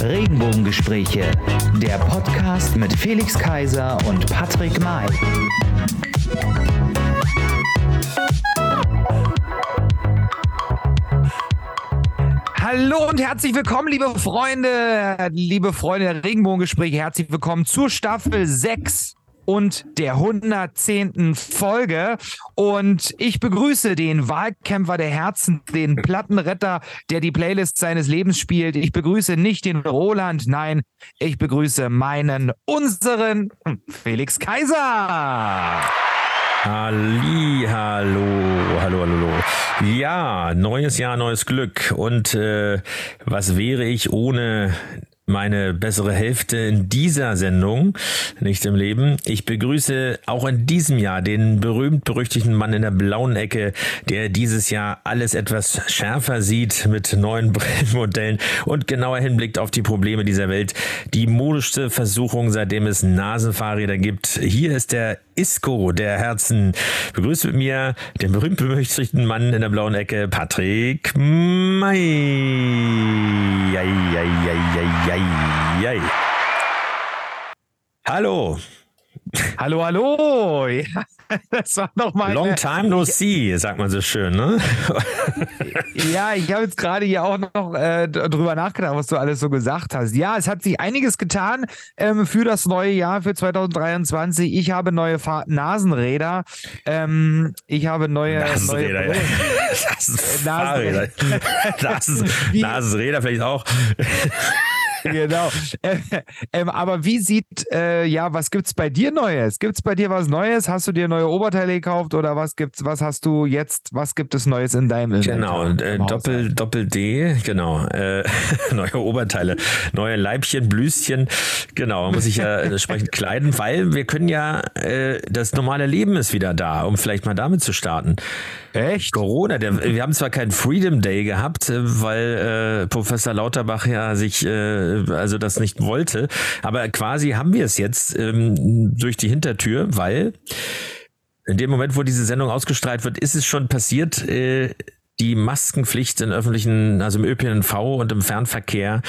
Regenbogengespräche, der Podcast mit Felix Kaiser und Patrick May. Hallo und herzlich willkommen, liebe Freunde, liebe Freunde der Regenbogengespräche. Herzlich willkommen zur Staffel 6 und der 110. Folge. Und ich begrüße den Wahlkämpfer der Herzen, den Plattenretter, der die Playlist seines Lebens spielt. Ich begrüße nicht den Roland, nein, ich begrüße meinen, unseren Felix Kaiser. Halli, hallo, hallo, hallo. Ja, neues Jahr, neues Glück. Und äh, was wäre ich ohne meine bessere Hälfte in dieser Sendung, nicht im Leben. Ich begrüße auch in diesem Jahr den berühmt-berüchtigten Mann in der blauen Ecke, der dieses Jahr alles etwas schärfer sieht mit neuen Brillenmodellen und genauer hinblickt auf die Probleme dieser Welt. Die modischste Versuchung, seitdem es Nasenfahrräder gibt. Hier ist der Isco der Herzen. Begrüßt mit mir den berühmt-berüchtigten Mann in der blauen Ecke, Patrick May. Ei, ei, ei. Hallo. Hallo, hallo. Ja, das war noch mal Long time no see, sagt man so schön, ne? ja, ich habe jetzt gerade hier auch noch äh, drüber nachgedacht, was du alles so gesagt hast. Ja, es hat sich einiges getan ähm, für das neue Jahr, für 2023. Ich habe neue Fahr Nasenräder. Ähm, ich habe neue Nasenräder. Neue Nasenräder. Nasenräder vielleicht auch genau. Äh, äh, aber wie sieht, äh, ja, was gibt's bei dir Neues? Gibt's bei dir was Neues? Hast du dir neue Oberteile gekauft oder was gibt's, was hast du jetzt, was gibt es Neues in deinem Genau, äh, Doppel, Doppel D, genau. Äh, neue Oberteile, neue Leibchen, Blüschen, genau, muss ich ja entsprechend kleiden, weil wir können ja, äh, das normale Leben ist wieder da, um vielleicht mal damit zu starten. Echt? Corona, der, wir haben zwar keinen Freedom Day gehabt, weil äh, Professor Lauterbach ja sich äh, also das nicht wollte. Aber quasi haben wir es jetzt ähm, durch die Hintertür, weil in dem Moment, wo diese Sendung ausgestrahlt wird, ist es schon passiert. Äh, die Maskenpflicht in öffentlichen, also im ÖPNV und im Fernverkehr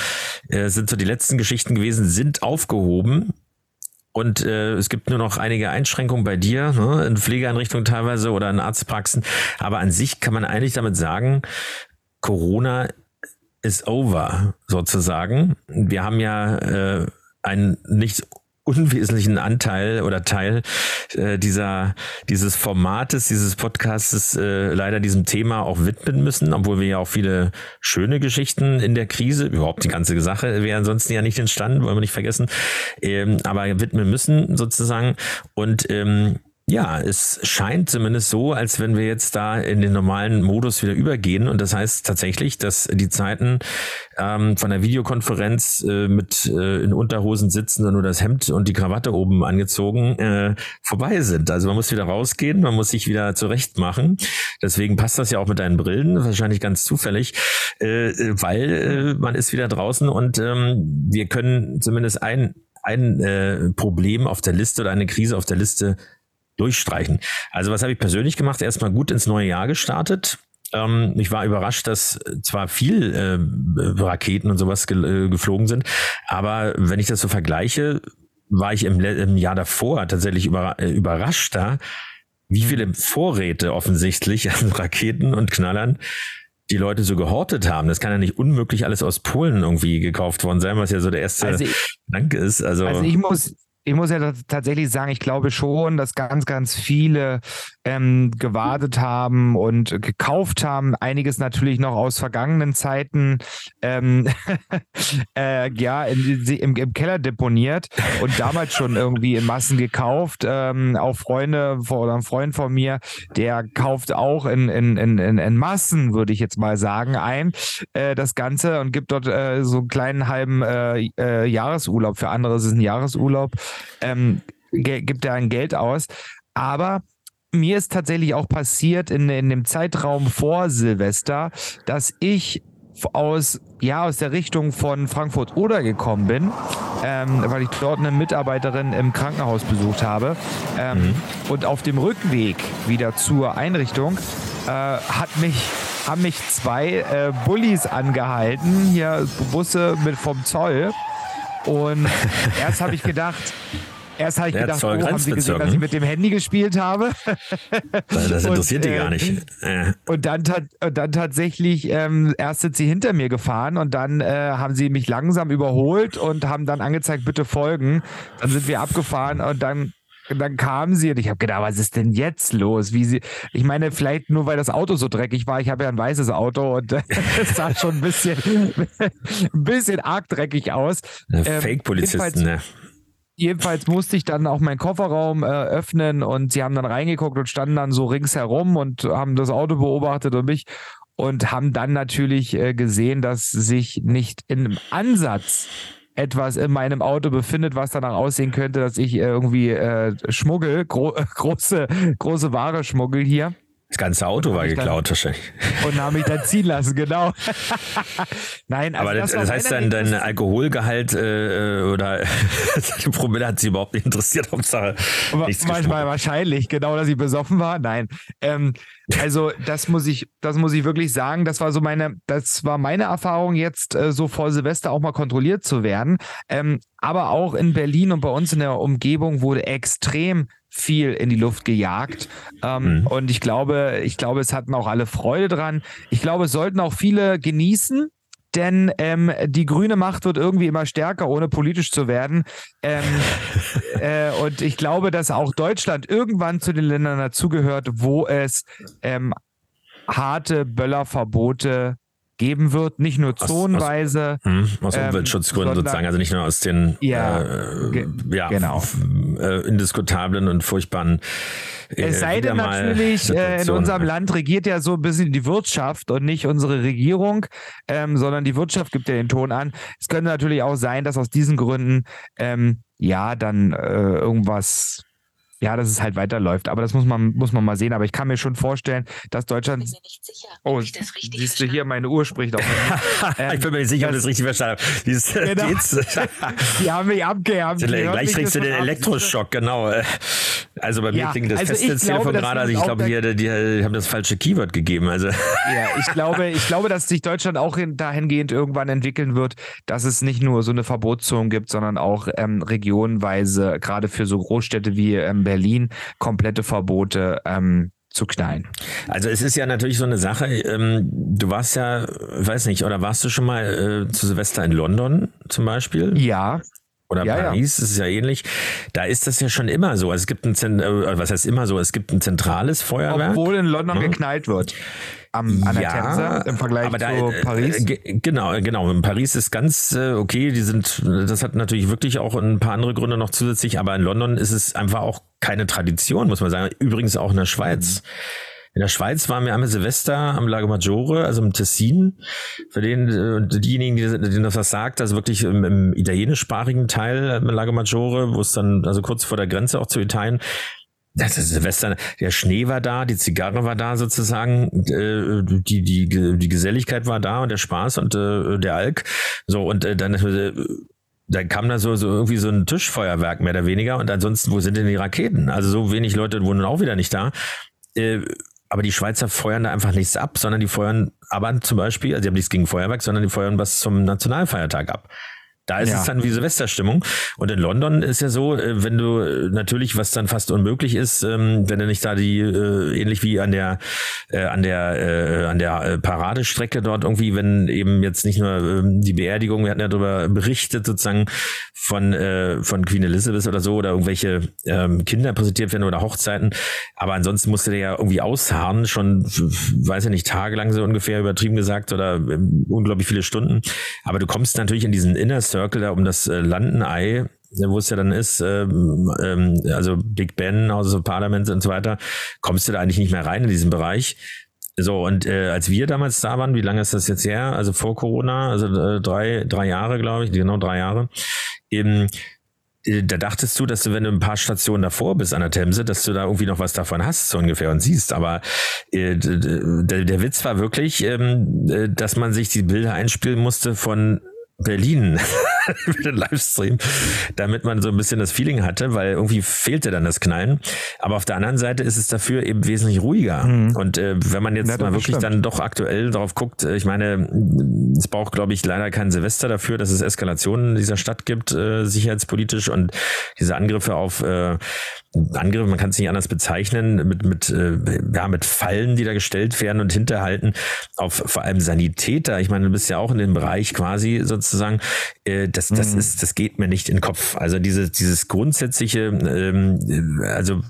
äh, sind so die letzten Geschichten gewesen, sind aufgehoben. Und äh, es gibt nur noch einige Einschränkungen bei dir, ne, in Pflegeeinrichtungen teilweise oder in Arztpraxen. Aber an sich kann man eigentlich damit sagen, Corona is over, sozusagen. Wir haben ja äh, einen nicht unwesentlichen Anteil oder Teil äh, dieser dieses Formates, dieses Podcastes äh, leider diesem Thema auch widmen müssen, obwohl wir ja auch viele schöne Geschichten in der Krise, überhaupt die ganze Sache wäre ansonsten ja nicht entstanden, wollen wir nicht vergessen, ähm, aber widmen müssen sozusagen und ähm, ja, es scheint zumindest so, als wenn wir jetzt da in den normalen Modus wieder übergehen. Und das heißt tatsächlich, dass die Zeiten ähm, von der Videokonferenz äh, mit äh, in Unterhosen sitzen und nur das Hemd und die Krawatte oben angezogen äh, vorbei sind. Also man muss wieder rausgehen, man muss sich wieder zurecht machen. Deswegen passt das ja auch mit deinen Brillen, wahrscheinlich ganz zufällig, äh, weil äh, man ist wieder draußen und ähm, wir können zumindest ein ein äh, Problem auf der Liste oder eine Krise auf der Liste durchstreichen. Also was habe ich persönlich gemacht? Erstmal gut ins neue Jahr gestartet. Ähm, ich war überrascht, dass zwar viel äh, Raketen und sowas ge äh, geflogen sind, aber wenn ich das so vergleiche, war ich im, im Jahr davor tatsächlich über äh, überraschter, wie viele Vorräte offensichtlich an Raketen und Knallern die Leute so gehortet haben. Das kann ja nicht unmöglich alles aus Polen irgendwie gekauft worden sein, was ja so der erste also ich, Gedanke ist. Also, also ich muss, ich muss ja tatsächlich sagen, ich glaube schon, dass ganz, ganz viele ähm, gewartet haben und gekauft haben. Einiges natürlich noch aus vergangenen Zeiten ähm, äh, ja, in, im, im, Keller deponiert und damals schon irgendwie in Massen gekauft. Ähm, auch Freunde oder ein Freund von mir, der kauft auch in, in, in, in Massen, würde ich jetzt mal sagen, ein äh, das Ganze und gibt dort äh, so einen kleinen halben äh, äh, Jahresurlaub. Für andere ist es ein Jahresurlaub ähm, gibt er ein Geld aus. Aber mir ist tatsächlich auch passiert in, in dem Zeitraum vor Silvester, dass ich aus, ja, aus der Richtung von Frankfurt-Oder gekommen bin, ähm, weil ich dort eine Mitarbeiterin im Krankenhaus besucht habe. Ähm, mhm. Und auf dem Rückweg wieder zur Einrichtung äh, hat mich, haben mich zwei äh, Bullies angehalten, hier Busse mit vom Zoll. Und erst habe ich gedacht, Erst habe ich gedacht, oh, haben sie gesehen, dass ich mit dem Handy gespielt habe. Das interessiert und, die gar nicht. Äh, und, dann, und dann tatsächlich, ähm, erst sind sie hinter mir gefahren und dann äh, haben sie mich langsam überholt und haben dann angezeigt, bitte folgen. Dann sind wir abgefahren und dann und dann kamen sie und ich habe gedacht, was ist denn jetzt los? Wie sie, ich meine, vielleicht nur weil das Auto so dreckig war. Ich habe ja ein weißes Auto und es sah schon ein bisschen, ein bisschen arg dreckig aus. Ähm, Fake-Polizisten, ne? Jedenfalls musste ich dann auch meinen Kofferraum äh, öffnen und sie haben dann reingeguckt und standen dann so ringsherum und haben das Auto beobachtet und mich und haben dann natürlich äh, gesehen, dass sich nicht im Ansatz etwas in meinem Auto befindet, was danach aussehen könnte, dass ich irgendwie äh, schmuggel, gro große, große Ware schmuggel hier. Das ganze Auto war geklaut wahrscheinlich. Und haben mich dann ziehen lassen, genau. Nein, also aber das, das, heißt dann, dein Alkoholgehalt äh, oder die Promille hat sie überhaupt nicht interessiert, Hauptsache nichts Manchmal wahrscheinlich, genau, dass ich besoffen war. Nein. Ähm, also das muss ich, das muss ich wirklich sagen. Das war so meine, das war meine Erfahrung jetzt äh, so vor Silvester auch mal kontrolliert zu werden. Ähm, aber auch in Berlin und bei uns in der Umgebung wurde extrem viel in die Luft gejagt. Ähm, mhm. Und ich glaube, ich glaube, es hatten auch alle Freude dran. Ich glaube, es sollten auch viele genießen. Denn ähm, die grüne Macht wird irgendwie immer stärker, ohne politisch zu werden. Ähm, äh, und ich glaube, dass auch Deutschland irgendwann zu den Ländern dazugehört, wo es ähm, harte Böllerverbote geben wird, nicht nur zonenweise. Aus, aus, hm, aus ähm, Umweltschutzgründen sozusagen, also nicht nur aus den ja, äh, ja genau. Äh, indiskutablen und furchtbaren. Äh, es sei denn natürlich, äh, in unserem Land regiert ja so ein bisschen die Wirtschaft und nicht unsere Regierung, ähm, sondern die Wirtschaft gibt ja den Ton an. Es könnte natürlich auch sein, dass aus diesen Gründen ähm, ja dann äh, irgendwas ja, dass es halt weiterläuft. Aber das muss man, muss man mal sehen. Aber ich kann mir schon vorstellen, dass Deutschland. Ich bin mir nicht sicher. Oh, siehst du hier, meine Uhr spricht auch. ähm, ich bin mir nicht sicher, ob ich das richtig verstanden habe. Dieses, genau. die haben mich abgehabt. Gleich kriegst du den Elektroschock, genau. Also bei mir ja, klingt das also Festnetztelefon gerade. Also ich glaube, die, die, haben das falsche Keyword gegeben. Also. Ja, ich glaube, ich glaube, dass sich Deutschland auch dahingehend irgendwann entwickeln wird, dass es nicht nur so eine Verbotszone gibt, sondern auch ähm, regionenweise, gerade für so Großstädte wie ähm, Berlin komplette Verbote ähm, zu knallen. Also es ist ja natürlich so eine Sache, ähm, du warst ja, weiß nicht, oder warst du schon mal äh, zu Silvester in London zum Beispiel? Ja. Oder ja, Paris, ja. ist ja ähnlich. Da ist das ja schon immer so. Also es gibt ein, äh, was heißt immer so? Es gibt ein zentrales Feuerwerk. Obwohl in London hm. geknallt wird am, an der ja, Themse im Vergleich aber da, zu äh, Paris? Äh, genau, genau. In Paris ist ganz okay. Die sind, das hat natürlich wirklich auch ein paar andere Gründe noch zusätzlich, aber in London ist es einfach auch keine Tradition, muss man sagen. Übrigens auch in der Schweiz. Mhm. In der Schweiz waren wir einmal Silvester am Lago Maggiore, also im Tessin. Für den, äh, diejenigen, die, denen das was sagt, also wirklich im, im italienischsprachigen Teil im Lago Maggiore, wo es dann, also kurz vor der Grenze auch zu Italien, das ist Silvester, der Schnee war da, die Zigarre war da sozusagen, äh, die, die, die Geselligkeit war da und der Spaß und äh, der Alk. So, und äh, dann, äh, dann kam da so, so irgendwie so ein Tischfeuerwerk mehr oder weniger und ansonsten, wo sind denn die Raketen? Also so wenig Leute wohnen auch wieder nicht da. Äh, aber die Schweizer feuern da einfach nichts ab, sondern die feuern aber zum Beispiel, also die haben nichts gegen Feuerwerk, sondern die feuern was zum Nationalfeiertag ab. Da ist ja. es dann wie Silvesterstimmung. Und in London ist ja so, äh, wenn du äh, natürlich, was dann fast unmöglich ist, ähm, wenn du nicht da die, äh, ähnlich wie an der, an der, an der Paradestrecke dort irgendwie, wenn eben jetzt nicht nur ähm, die Beerdigung, wir hatten ja darüber berichtet, sozusagen von, von Queen Elizabeth oder so, oder irgendwelche ähm, Kinder präsentiert werden oder Hochzeiten. Aber ansonsten musst du dir ja irgendwie ausharren, schon, weiß ich nicht, tagelang so ungefähr übertrieben gesagt oder unglaublich viele Stunden. Aber du kommst natürlich in diesen Inner Circle da um das äh, Landenei, wo es ja dann ist, ähm, ähm, also Big Ben, House of Parliament und so weiter, kommst du da eigentlich nicht mehr rein in diesen Bereich. So, und äh, als wir damals da waren, wie lange ist das jetzt her? Also vor Corona, also äh, drei, drei Jahre, glaube ich, genau drei Jahre. Eben, äh, da dachtest du, dass du, wenn du ein paar Stationen davor bist an der Themse, dass du da irgendwie noch was davon hast, so ungefähr, und siehst. Aber äh, der, der Witz war wirklich, ähm, äh, dass man sich die Bilder einspielen musste von Berlin für den Livestream, damit man so ein bisschen das Feeling hatte, weil irgendwie fehlte dann das Knallen. Aber auf der anderen Seite ist es dafür eben wesentlich ruhiger. Mhm. Und äh, wenn man jetzt ja, mal wirklich stimmt. dann doch aktuell drauf guckt, äh, ich meine, es braucht, glaube ich, leider kein Silvester dafür, dass es Eskalationen in dieser Stadt gibt, äh, sicherheitspolitisch und diese Angriffe auf äh, Angriffe, man kann es nicht anders bezeichnen, mit, mit, äh, ja, mit Fallen, die da gestellt werden und hinterhalten auf vor allem Sanitäter. Ich meine, du bist ja auch in dem Bereich quasi sozusagen, äh, das, das mhm. ist, das geht mir nicht in den Kopf. Also diese, dieses grundsätzliche, ähm, also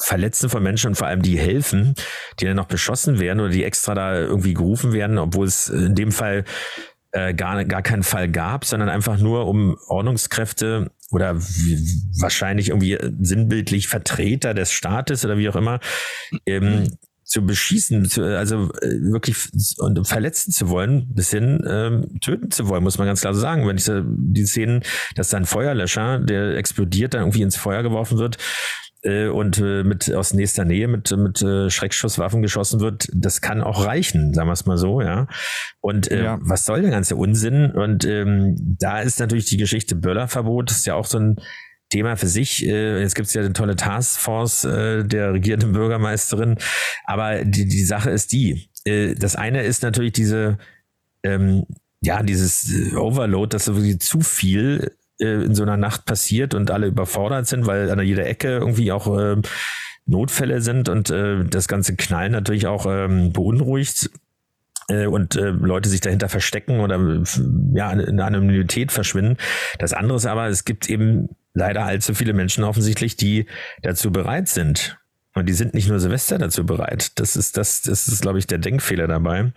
Verletzen von Menschen und vor allem die helfen, die dann noch beschossen werden oder die extra da irgendwie gerufen werden, obwohl es in dem Fall äh, gar, gar keinen Fall gab, sondern einfach nur um Ordnungskräfte oder wahrscheinlich irgendwie sinnbildlich Vertreter des Staates oder wie auch immer ähm, zu beschießen, zu, also äh, wirklich und verletzen zu wollen, bis hin ähm, töten zu wollen, muss man ganz klar so sagen. Wenn ich die Szenen, dass da ein Feuerlöscher, der explodiert, dann irgendwie ins Feuer geworfen wird, äh, und äh, mit aus nächster Nähe mit mit äh, Schreckschusswaffen geschossen wird, das kann auch reichen, sagen wir es mal so, ja. Und äh, ja. was soll der ganze Unsinn? Und ähm, da ist natürlich die Geschichte Böllerverbot, ist ja auch so ein Thema für sich. Äh, jetzt gibt es ja eine tolle Taskforce äh, der regierenden Bürgermeisterin. Aber die, die Sache ist die. Äh, das eine ist natürlich diese, ähm, ja, dieses Overload, dass so zu viel in so einer Nacht passiert und alle überfordert sind, weil an jeder Ecke irgendwie auch äh, Notfälle sind und äh, das ganze Knallen natürlich auch ähm, beunruhigt äh, und Leute sich dahinter verstecken oder ja in Anonymität verschwinden. Das andere ist aber, es gibt eben leider allzu viele Menschen offensichtlich, die dazu bereit sind. Und die sind nicht nur Silvester dazu bereit. Das ist das, das ist, glaube ich, der Denkfehler dabei.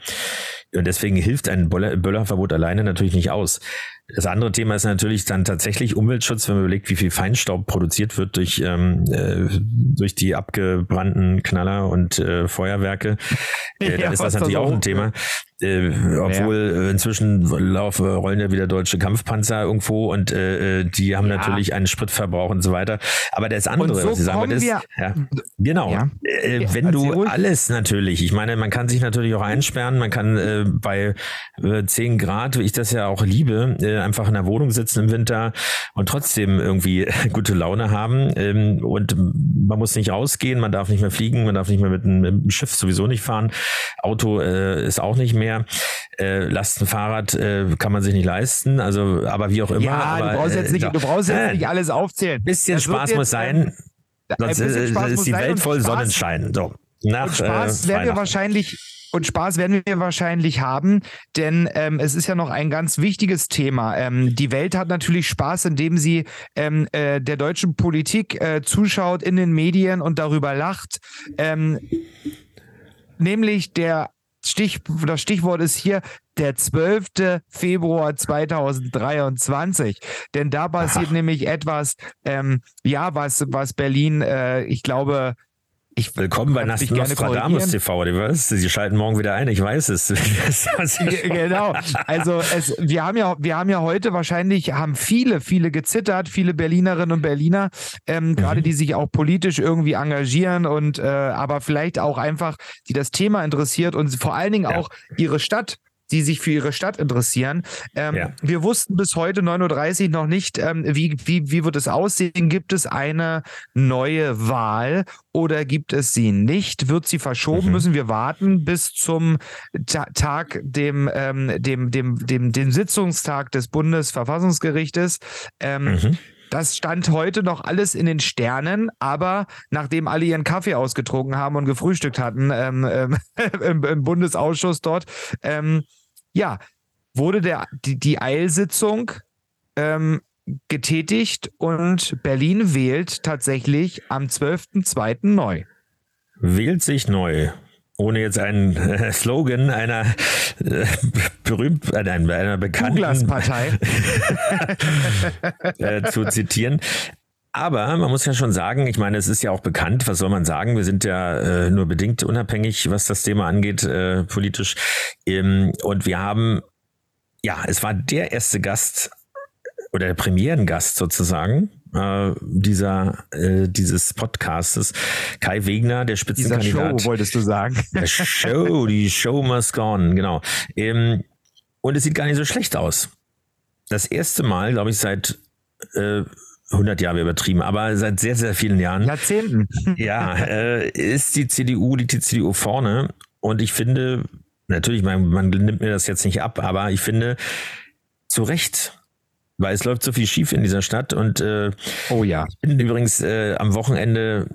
Und deswegen hilft ein Böllerverbot alleine natürlich nicht aus. Das andere Thema ist natürlich dann tatsächlich Umweltschutz, wenn man überlegt, wie viel Feinstaub produziert wird durch, ähm, äh, durch die abgebrannten Knaller und äh, Feuerwerke. Äh, ja, dann ist das natürlich auch ein Thema. Äh, obwohl ja. inzwischen laufen, rollen ja wieder deutsche Kampfpanzer irgendwo und äh, äh die haben ja. natürlich einen Spritverbrauch und so weiter. Aber das andere, so was ich sagen wollte, ist, ja, genau, ja. Äh, wenn du alles natürlich, ich meine, man kann sich natürlich auch einsperren, man kann äh, bei äh, 10 Grad, wie ich das ja auch liebe, äh, einfach in der Wohnung sitzen im Winter und trotzdem irgendwie gute Laune haben. Ähm, und man muss nicht rausgehen, man darf nicht mehr fliegen, man darf nicht mehr mit einem, mit einem Schiff sowieso nicht fahren. Auto äh, ist auch nicht mehr. Äh, Lastenfahrrad äh, kann man sich nicht leisten. Also, aber wie auch immer. Ja, aber, du brauchst jetzt nicht, du brauchst jetzt äh, nicht alles aufzählen. Bisschen Spaß jetzt, muss sein. Sonst ist, ist die Welt voll Sonnenschein. So. Nach, und Spaß äh, werden wir wahrscheinlich und Spaß werden wir wahrscheinlich haben, denn ähm, es ist ja noch ein ganz wichtiges Thema. Ähm, die Welt hat natürlich Spaß, indem sie ähm, äh, der deutschen Politik äh, zuschaut in den Medien und darüber lacht. Ähm, nämlich der Stich, das Stichwort ist hier der 12. Februar 2023. Denn da passiert Aha. nämlich etwas, ähm, ja, was, was Berlin, äh, ich glaube, ich Willkommen bei Nostradamus TV, was? Sie schalten morgen wieder ein, ich weiß es. genau. Also es, wir haben ja, wir haben ja heute wahrscheinlich, haben viele, viele gezittert, viele Berlinerinnen und Berliner, ähm, mhm. gerade die sich auch politisch irgendwie engagieren und äh, aber vielleicht auch einfach, die das Thema interessiert und vor allen Dingen ja. auch ihre Stadt die sich für ihre Stadt interessieren. Ähm, ja. Wir wussten bis heute 9.30 Uhr noch nicht, ähm, wie, wie, wie wird es aussehen? Gibt es eine neue Wahl oder gibt es sie nicht? Wird sie verschoben? Mhm. Müssen wir warten bis zum Ta Tag, dem, ähm, dem, dem, dem, dem Sitzungstag des Bundesverfassungsgerichtes? Ähm, mhm. Das stand heute noch alles in den Sternen, aber nachdem alle ihren Kaffee ausgetrunken haben und gefrühstückt hatten ähm, ähm, im, im, Bundesausschuss dort, ähm, ja, wurde der, die, die Eilsitzung ähm, getätigt und Berlin wählt tatsächlich am 12.02. neu. Wählt sich neu ohne jetzt einen äh, Slogan einer äh, berühmt, äh, einer, einer bekannten Partei äh, zu zitieren. Aber man muss ja schon sagen, ich meine, es ist ja auch bekannt, was soll man sagen? Wir sind ja äh, nur bedingt unabhängig, was das Thema angeht, äh, politisch. Ähm, und wir haben, ja, es war der erste Gast oder der Premierengast sozusagen äh, dieser äh, dieses Podcastes. Kai Wegner, der Spitzenkandidat. Dieser Show, wolltest du sagen. Der Show, die Show must go on, genau. Ähm, und es sieht gar nicht so schlecht aus. Das erste Mal, glaube ich, seit äh, 100 Jahre übertrieben, aber seit sehr, sehr vielen Jahren. Jahrzehnten. Ja, äh, ist die CDU, die CDU vorne. Und ich finde, natürlich, man, man nimmt mir das jetzt nicht ab, aber ich finde, zu Recht weil es läuft so viel schief in dieser Stadt und äh, oh ja. Ich bin übrigens äh, am Wochenende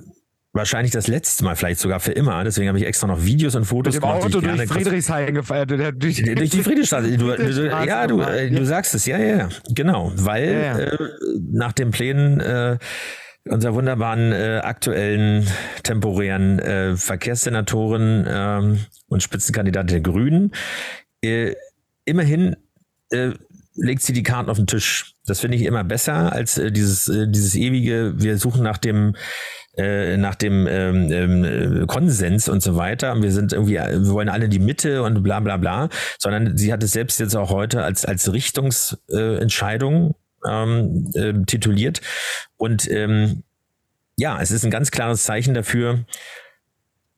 wahrscheinlich das letzte Mal, vielleicht sogar für immer. Deswegen habe ich extra noch Videos und Fotos Mit dem gemacht. Auto durch Friedrichshain gefeiert. Durch, durch die Friedrichstraße. Du, du, ja, du, äh, du sagst es, ja, ja, ja. Genau. Weil ja, ja. Äh, nach den Plänen äh, unserer wunderbaren äh, aktuellen temporären äh, Verkehrssenatorin äh, und Spitzenkandidat der Grünen äh, immerhin äh, legt sie die Karten auf den Tisch. Das finde ich immer besser als äh, dieses, äh, dieses ewige, wir suchen nach dem äh, nach dem ähm, ähm, Konsens und so weiter. Und wir sind irgendwie, wir wollen alle die Mitte und bla bla bla, sondern sie hat es selbst jetzt auch heute als, als Richtungsentscheidung ähm, äh, tituliert. Und ähm, ja, es ist ein ganz klares Zeichen dafür,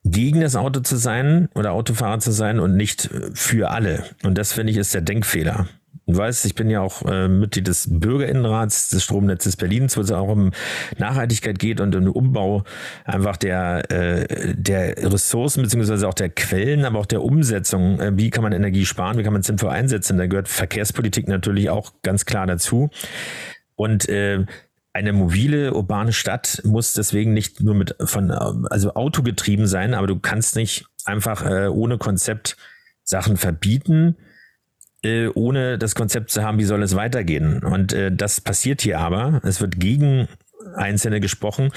gegen das Auto zu sein oder Autofahrer zu sein und nicht für alle. Und das finde ich ist der Denkfehler. Du weißt, ich bin ja auch äh, Mitglied des Bürgerinnenrats des Stromnetzes Berlins, wo es auch um Nachhaltigkeit geht und um den Umbau einfach der, äh, der Ressourcen beziehungsweise auch der Quellen, aber auch der Umsetzung. Äh, wie kann man Energie sparen? Wie kann man sinnvoll einsetzen? Da gehört Verkehrspolitik natürlich auch ganz klar dazu. Und äh, eine mobile urbane Stadt muss deswegen nicht nur mit von also Auto getrieben sein, aber du kannst nicht einfach äh, ohne Konzept Sachen verbieten äh, ohne das Konzept zu haben, wie soll es weitergehen. Und äh, das passiert hier aber. Es wird gegen Einzelne gesprochen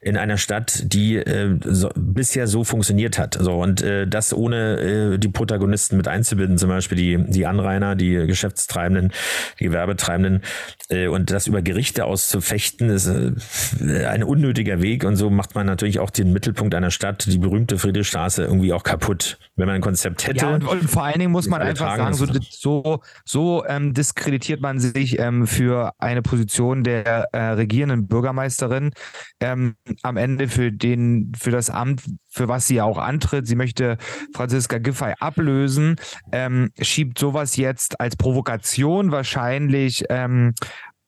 in einer Stadt, die äh, so, bisher so funktioniert hat. So und äh, das ohne äh, die Protagonisten mit einzubinden, zum Beispiel die die Anrainer, die Geschäftstreibenden, die Gewerbetreibenden äh, und das über Gerichte auszufechten, ist äh, ein unnötiger Weg und so macht man natürlich auch den Mittelpunkt einer Stadt, die berühmte Friedrichstraße, irgendwie auch kaputt, wenn man ein Konzept hätte. Ja, und, und vor allen Dingen muss man einfach sagen, so, so, so ähm, diskreditiert man sich ähm, für eine Position der äh, regierenden Bürgermeister Bürgermeisterin ähm, am Ende für den, für das Amt, für was sie auch antritt. Sie möchte Franziska Giffey ablösen, ähm, schiebt sowas jetzt als Provokation wahrscheinlich ähm,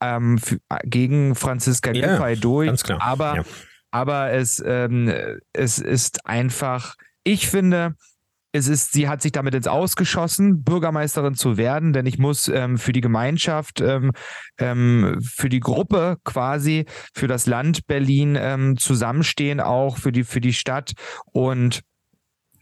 ähm für, gegen Franziska ja, Giffey durch. Aber, ja. aber es, ähm, es ist einfach, ich finde, es ist, sie hat sich damit ins Ausgeschossen, Bürgermeisterin zu werden, denn ich muss ähm, für die Gemeinschaft, ähm, ähm, für die Gruppe quasi, für das Land Berlin ähm, zusammenstehen, auch für die, für die Stadt. Und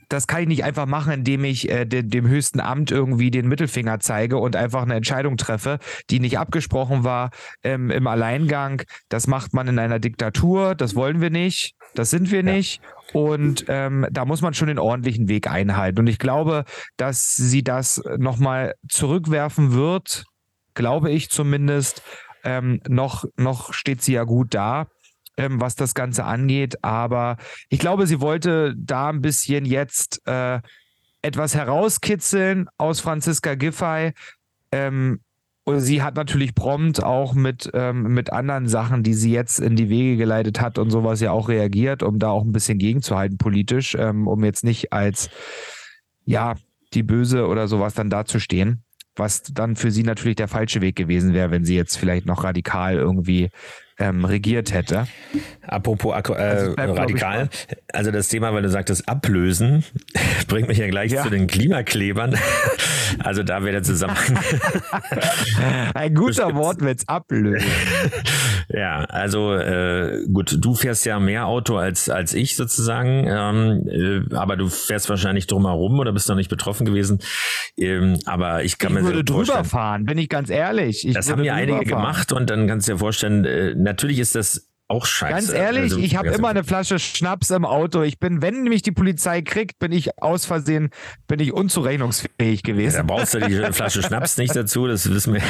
das kann ich nicht einfach machen, indem ich äh, de, dem höchsten Amt irgendwie den Mittelfinger zeige und einfach eine Entscheidung treffe, die nicht abgesprochen war ähm, im Alleingang. Das macht man in einer Diktatur, das wollen wir nicht, das sind wir nicht. Und ähm, da muss man schon den ordentlichen Weg einhalten. Und ich glaube, dass sie das nochmal zurückwerfen wird, glaube ich zumindest. Ähm, noch, noch steht sie ja gut da, ähm, was das Ganze angeht. Aber ich glaube, sie wollte da ein bisschen jetzt äh, etwas herauskitzeln aus Franziska Giffey. Ähm, sie hat natürlich prompt auch mit, ähm, mit anderen Sachen, die sie jetzt in die Wege geleitet hat und sowas ja auch reagiert, um da auch ein bisschen gegenzuhalten politisch, ähm, um jetzt nicht als, ja, die Böse oder sowas dann dazustehen. Was dann für sie natürlich der falsche Weg gewesen wäre, wenn sie jetzt vielleicht noch radikal irgendwie ähm, regiert hätte. Apropos äh, also radikal, also das Thema, weil du sagtest, ablösen, bringt mich ja gleich ja. zu den Klimaklebern. also da wäre der Zusammenhang. Ein guter Wortwitz, ablösen. ja, also äh, gut, du fährst ja mehr Auto als, als ich sozusagen, ähm, äh, aber du fährst wahrscheinlich drumherum oder bist noch nicht betroffen gewesen. Ähm, aber ich kann ich mir würde drüber fahren, bin ich ganz ehrlich. Ich das haben ja einige fahren. gemacht und dann kannst du dir vorstellen, äh, natürlich ist das auch scheiße. Ganz ehrlich, also, ich habe immer eine Flasche Schnaps im Auto. Ich bin, wenn mich die Polizei kriegt, bin ich aus Versehen, bin ich unzurechnungsfähig gewesen. Ja, da brauchst du die Flasche Schnaps nicht dazu, das wissen wir.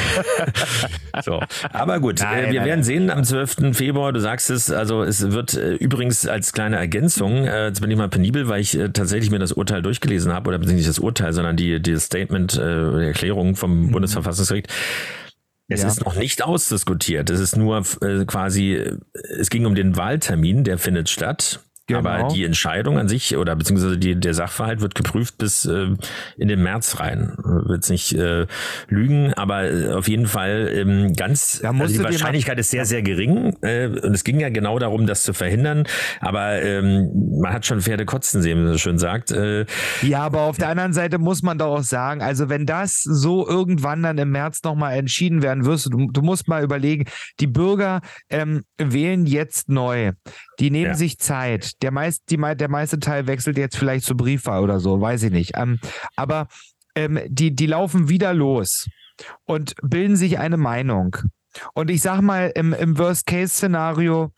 so. Aber gut, äh, nein, wir nein, werden nein. sehen am 12. Februar, du sagst es, also es wird äh, übrigens als kleine Ergänzung, äh, jetzt bin ich mal penibel, weil ich äh, tatsächlich mir das Urteil durchgelesen habe, oder nicht das Urteil, sondern die, die Statement, äh, die Erklärung vom mhm. Bundesverfassungsgericht Es ja. ist noch nicht ausdiskutiert. Es ist nur äh, quasi, es ging um den Wahltermin, der findet statt. Genau. Aber die Entscheidung an sich oder beziehungsweise die, der Sachverhalt wird geprüft bis äh, in den März rein. Wird nicht äh, lügen, aber äh, auf jeden Fall ähm, ganz, also die Wahrscheinlichkeit ist sehr, sehr gering. Äh, und es ging ja genau darum, das zu verhindern. Aber ähm, man hat schon Pferde kotzen sehen, wie man so schön sagt. Äh, ja, aber auf der anderen Seite muss man doch auch sagen, also wenn das so irgendwann dann im März nochmal entschieden werden wirst, du, du musst mal überlegen, die Bürger ähm, wählen jetzt neu. Die nehmen ja. sich Zeit. Der, meist, die, der meiste Teil wechselt jetzt vielleicht zu Briefwahl oder so, weiß ich nicht. Ähm, aber ähm, die, die laufen wieder los und bilden sich eine Meinung. Und ich sag mal, im, im Worst-Case-Szenario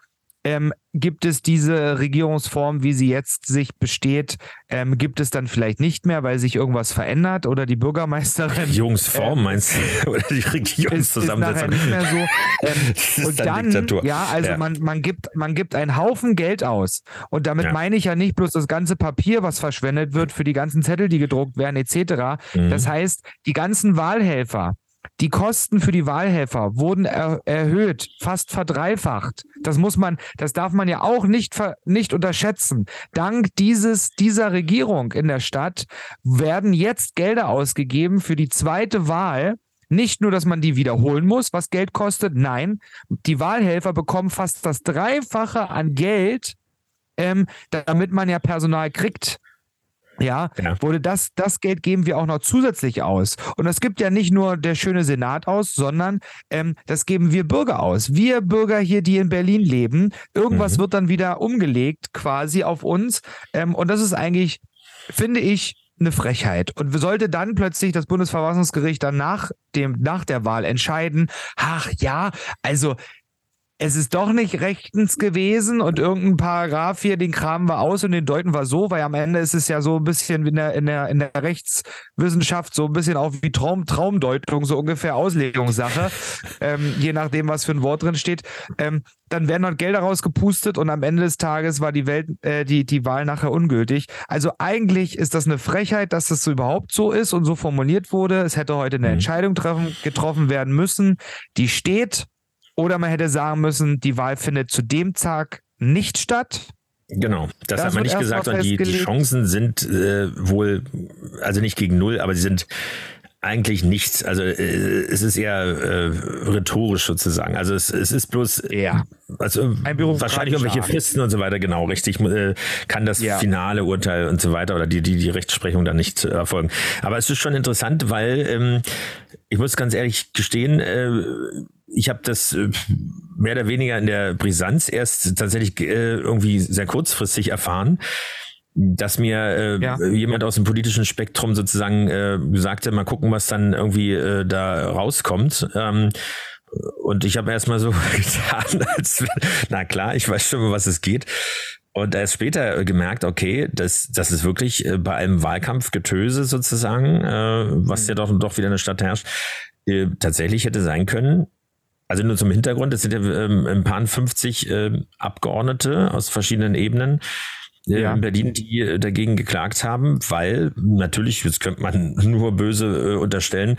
ähm, gibt es diese Regierungsform, wie sie jetzt sich besteht, ähm, gibt es dann vielleicht nicht mehr, weil sich irgendwas verändert oder die Bürgermeisterin. Regierungsform ähm, meinst du? Oder die Regierungszusammensetzung? Ist, ist nicht mehr so. Ähm, und dann, Diktatur. ja, also ja. Man, man, gibt, man gibt einen Haufen Geld aus. Und damit ja. meine ich ja nicht bloß das ganze Papier, was verschwendet wird für die ganzen Zettel, die gedruckt werden, etc. Mhm. Das heißt, die ganzen Wahlhelfer, die Kosten für die Wahlhelfer wurden er erhöht, fast verdreifacht. Das muss man, das darf man ja auch nicht, nicht unterschätzen. Dank dieses, dieser Regierung in der Stadt werden jetzt Gelder ausgegeben für die zweite Wahl. Nicht nur, dass man die wiederholen muss, was Geld kostet. Nein, die Wahlhelfer bekommen fast das Dreifache an Geld, ähm, damit man ja Personal kriegt. Ja, ja, wurde das, das Geld geben wir auch noch zusätzlich aus. Und das gibt ja nicht nur der schöne Senat aus, sondern ähm, das geben wir Bürger aus. Wir Bürger hier, die in Berlin leben, irgendwas mhm. wird dann wieder umgelegt quasi auf uns. Ähm, und das ist eigentlich, finde ich, eine Frechheit. Und sollte dann plötzlich das Bundesverfassungsgericht dann nach dem, nach der Wahl entscheiden, ach ja, also es ist doch nicht rechtens gewesen und irgendein Paragraph hier, den kramen wir aus und den deuten wir so, weil am Ende ist es ja so ein bisschen in der, in der, in der Rechtswissenschaft so ein bisschen auch wie Traum, Traumdeutung, so ungefähr Auslegungssache, ähm, je nachdem, was für ein Wort drin steht. Ähm, dann werden dort Gelder rausgepustet und am Ende des Tages war die Welt, äh, die, die Wahl nachher ungültig. Also eigentlich ist das eine Frechheit, dass das so überhaupt so ist und so formuliert wurde. Es hätte heute eine mhm. Entscheidung treffen, getroffen werden müssen. Die steht oder man hätte sagen müssen, die Wahl findet zu dem Tag nicht statt. Genau, das, das hat man nicht gesagt, sondern die, die Chancen sind äh, wohl, also nicht gegen null, aber sie sind eigentlich nichts. Also äh, es ist eher äh, rhetorisch sozusagen. Also es, es ist bloß ja. also wahrscheinlich irgendwelche Fristen und so weiter, genau, richtig, äh, kann das ja. finale Urteil und so weiter oder die, die, die Rechtsprechung dann nicht erfolgen. Aber es ist schon interessant, weil ähm, ich muss ganz ehrlich gestehen, äh, ich habe das äh, mehr oder weniger in der Brisanz erst tatsächlich äh, irgendwie sehr kurzfristig erfahren dass mir äh, ja. jemand aus dem politischen Spektrum sozusagen äh, sagte, mal gucken, was dann irgendwie äh, da rauskommt. Ähm, und ich habe erstmal so getan, als na klar, ich weiß schon, was es geht. Und erst später gemerkt, okay, das, das ist wirklich äh, bei einem Wahlkampfgetöse sozusagen, äh, was mhm. ja doch, doch wieder in der Stadt herrscht, äh, tatsächlich hätte sein können, also nur zum Hintergrund, es sind ja ähm, ein paar 50 äh, Abgeordnete aus verschiedenen Ebenen äh, ja. in Berlin, die äh, dagegen geklagt haben, weil natürlich, jetzt könnte man nur böse äh, unterstellen,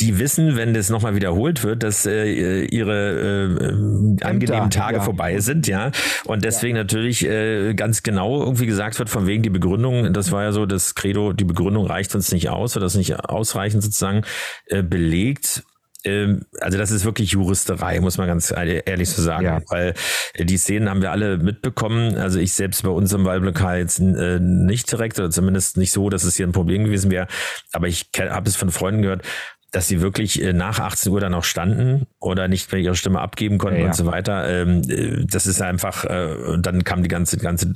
die wissen, wenn das nochmal wiederholt wird, dass äh, ihre äh, angenehmen Tage ja. vorbei sind, ja. Und deswegen ja. natürlich äh, ganz genau irgendwie gesagt wird, von wegen die Begründung, das war ja so das Credo, die Begründung reicht uns nicht aus oder das nicht ausreichend sozusagen äh, belegt ähm, also das ist wirklich Juristerei, muss man ganz ehrlich so sagen, ja. weil die Szenen haben wir alle mitbekommen. Also ich selbst bei uns im Wahlblockal jetzt äh, nicht direkt oder zumindest nicht so, dass es hier ein Problem gewesen wäre. Aber ich habe es von Freunden gehört, dass sie wirklich äh, nach 18 Uhr dann auch standen oder nicht mehr ihre Stimme abgeben konnten ja, und so weiter. Ähm, äh, das ist einfach, äh, dann kam die ganze, ganze,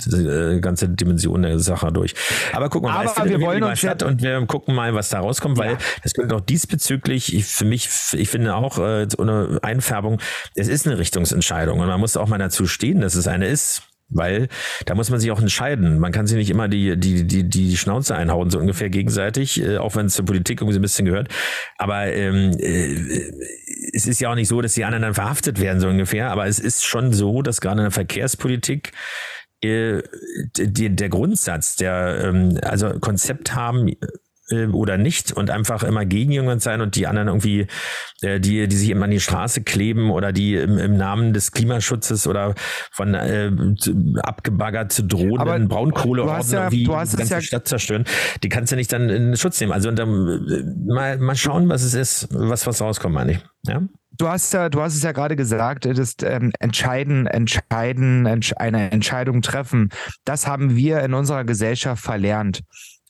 ganze Dimension der Sache durch. Aber gucken wir mal, Aber wir wollen uns statt und wir gucken mal, was da rauskommt, weil ja. das könnte auch diesbezüglich, für mich, ich finde auch, ohne Einfärbung, es ist eine Richtungsentscheidung und man muss auch mal dazu stehen, dass es eine ist. Weil da muss man sich auch entscheiden. Man kann sich nicht immer die, die, die, die Schnauze einhauen, so ungefähr gegenseitig, äh, auch wenn es zur Politik irgendwie so ein bisschen gehört. Aber ähm, äh, es ist ja auch nicht so, dass die anderen dann verhaftet werden, so ungefähr. Aber es ist schon so, dass gerade in der Verkehrspolitik äh, die, der Grundsatz, der ähm, also Konzept haben, äh, oder nicht und einfach immer gegen jemand sein und die anderen irgendwie, äh, die, die sich immer an die Straße kleben oder die im, im Namen des Klimaschutzes oder von äh, abgebaggert drohenden Braunkohleorden ja, irgendwie die ganze ja, Stadt zerstören, die kannst du nicht dann in Schutz nehmen. Also dann, mal, mal schauen, was es ist, was was rauskommt, meine ich. Ja? Du hast ja, du hast es ja gerade gesagt, das ähm, entscheiden, entscheiden, entsch eine Entscheidung treffen. Das haben wir in unserer Gesellschaft verlernt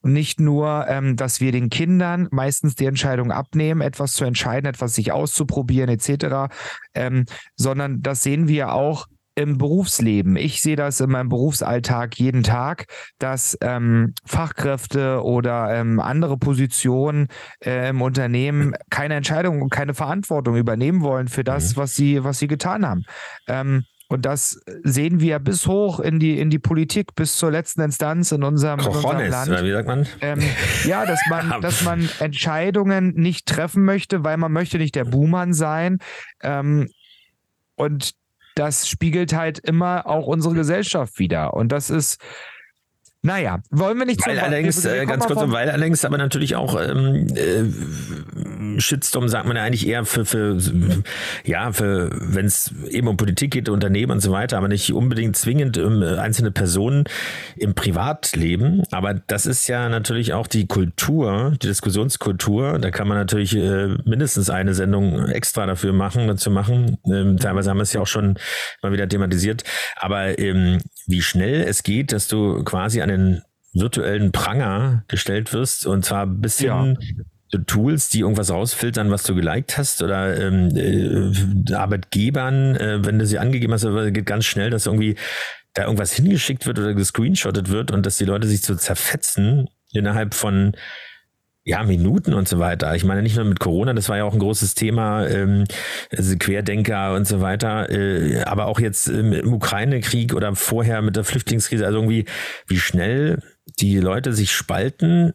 nicht nur, ähm, dass wir den Kindern meistens die Entscheidung abnehmen, etwas zu entscheiden, etwas sich auszuprobieren etc., ähm, sondern das sehen wir auch im Berufsleben. Ich sehe das in meinem Berufsalltag jeden Tag, dass ähm, Fachkräfte oder ähm, andere Positionen äh, im Unternehmen keine Entscheidung und keine Verantwortung übernehmen wollen für das, mhm. was sie, was sie getan haben. Ähm, und das sehen wir bis hoch in die, in die Politik, bis zur letzten Instanz in unserem, in unserem Land. Oder wie sagt man? Ähm, ja, dass man, dass man Entscheidungen nicht treffen möchte, weil man möchte nicht der Buhmann sein. Ähm, und das spiegelt halt immer auch unsere Gesellschaft wieder. Und das ist, naja, wollen wir nicht weil zu allerdings, äh, ganz kurz, weil allerdings aber natürlich auch ähm, äh, Shitstorm sagt man ja eigentlich eher für, für ja, für wenn es eben um Politik geht, Unternehmen und so weiter, aber nicht unbedingt zwingend um äh, einzelne Personen im Privatleben. Aber das ist ja natürlich auch die Kultur, die Diskussionskultur. Da kann man natürlich äh, mindestens eine Sendung extra dafür machen, dazu machen. Ähm, teilweise haben wir es ja auch schon mal wieder thematisiert. Aber ähm, wie schnell es geht, dass du quasi an den virtuellen Pranger gestellt wirst und zwar bis hin ja. Tools, die irgendwas rausfiltern, was du geliked hast oder ähm, äh, Arbeitgebern, äh, wenn du sie angegeben hast, geht ganz schnell, dass irgendwie da irgendwas hingeschickt wird oder gescreenshottet wird und dass die Leute sich so zerfetzen innerhalb von ja, Minuten und so weiter. Ich meine, nicht nur mit Corona, das war ja auch ein großes Thema, ähm, also Querdenker und so weiter, äh, aber auch jetzt im, im Ukraine-Krieg oder vorher mit der Flüchtlingskrise, also irgendwie, wie schnell die Leute sich spalten,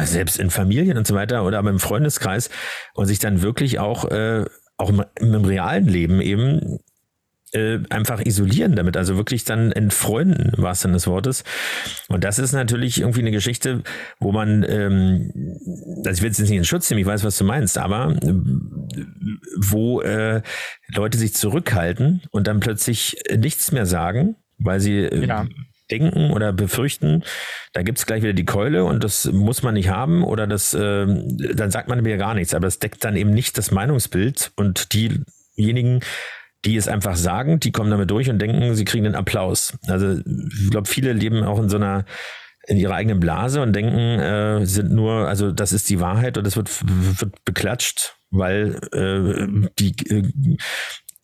selbst in Familien und so weiter oder aber im Freundeskreis und sich dann wirklich auch, äh, auch im, im realen Leben eben äh, einfach isolieren damit, also wirklich dann entfreunden, was denn des Wortes. Und das ist natürlich irgendwie eine Geschichte, wo man, ähm, also ich will jetzt nicht in Schutz nehmen, ich weiß, was du meinst, aber äh, wo äh, Leute sich zurückhalten und dann plötzlich nichts mehr sagen, weil sie äh, ja. denken oder befürchten, da gibt's gleich wieder die Keule und das muss man nicht haben oder das, äh, dann sagt man mir gar nichts, aber das deckt dann eben nicht das Meinungsbild und diejenigen, die es einfach sagen, die kommen damit durch und denken, sie kriegen den Applaus. Also ich glaube, viele leben auch in so einer in ihrer eigenen Blase und denken, äh, sind nur, also das ist die Wahrheit und das wird, wird beklatscht, weil äh, die äh,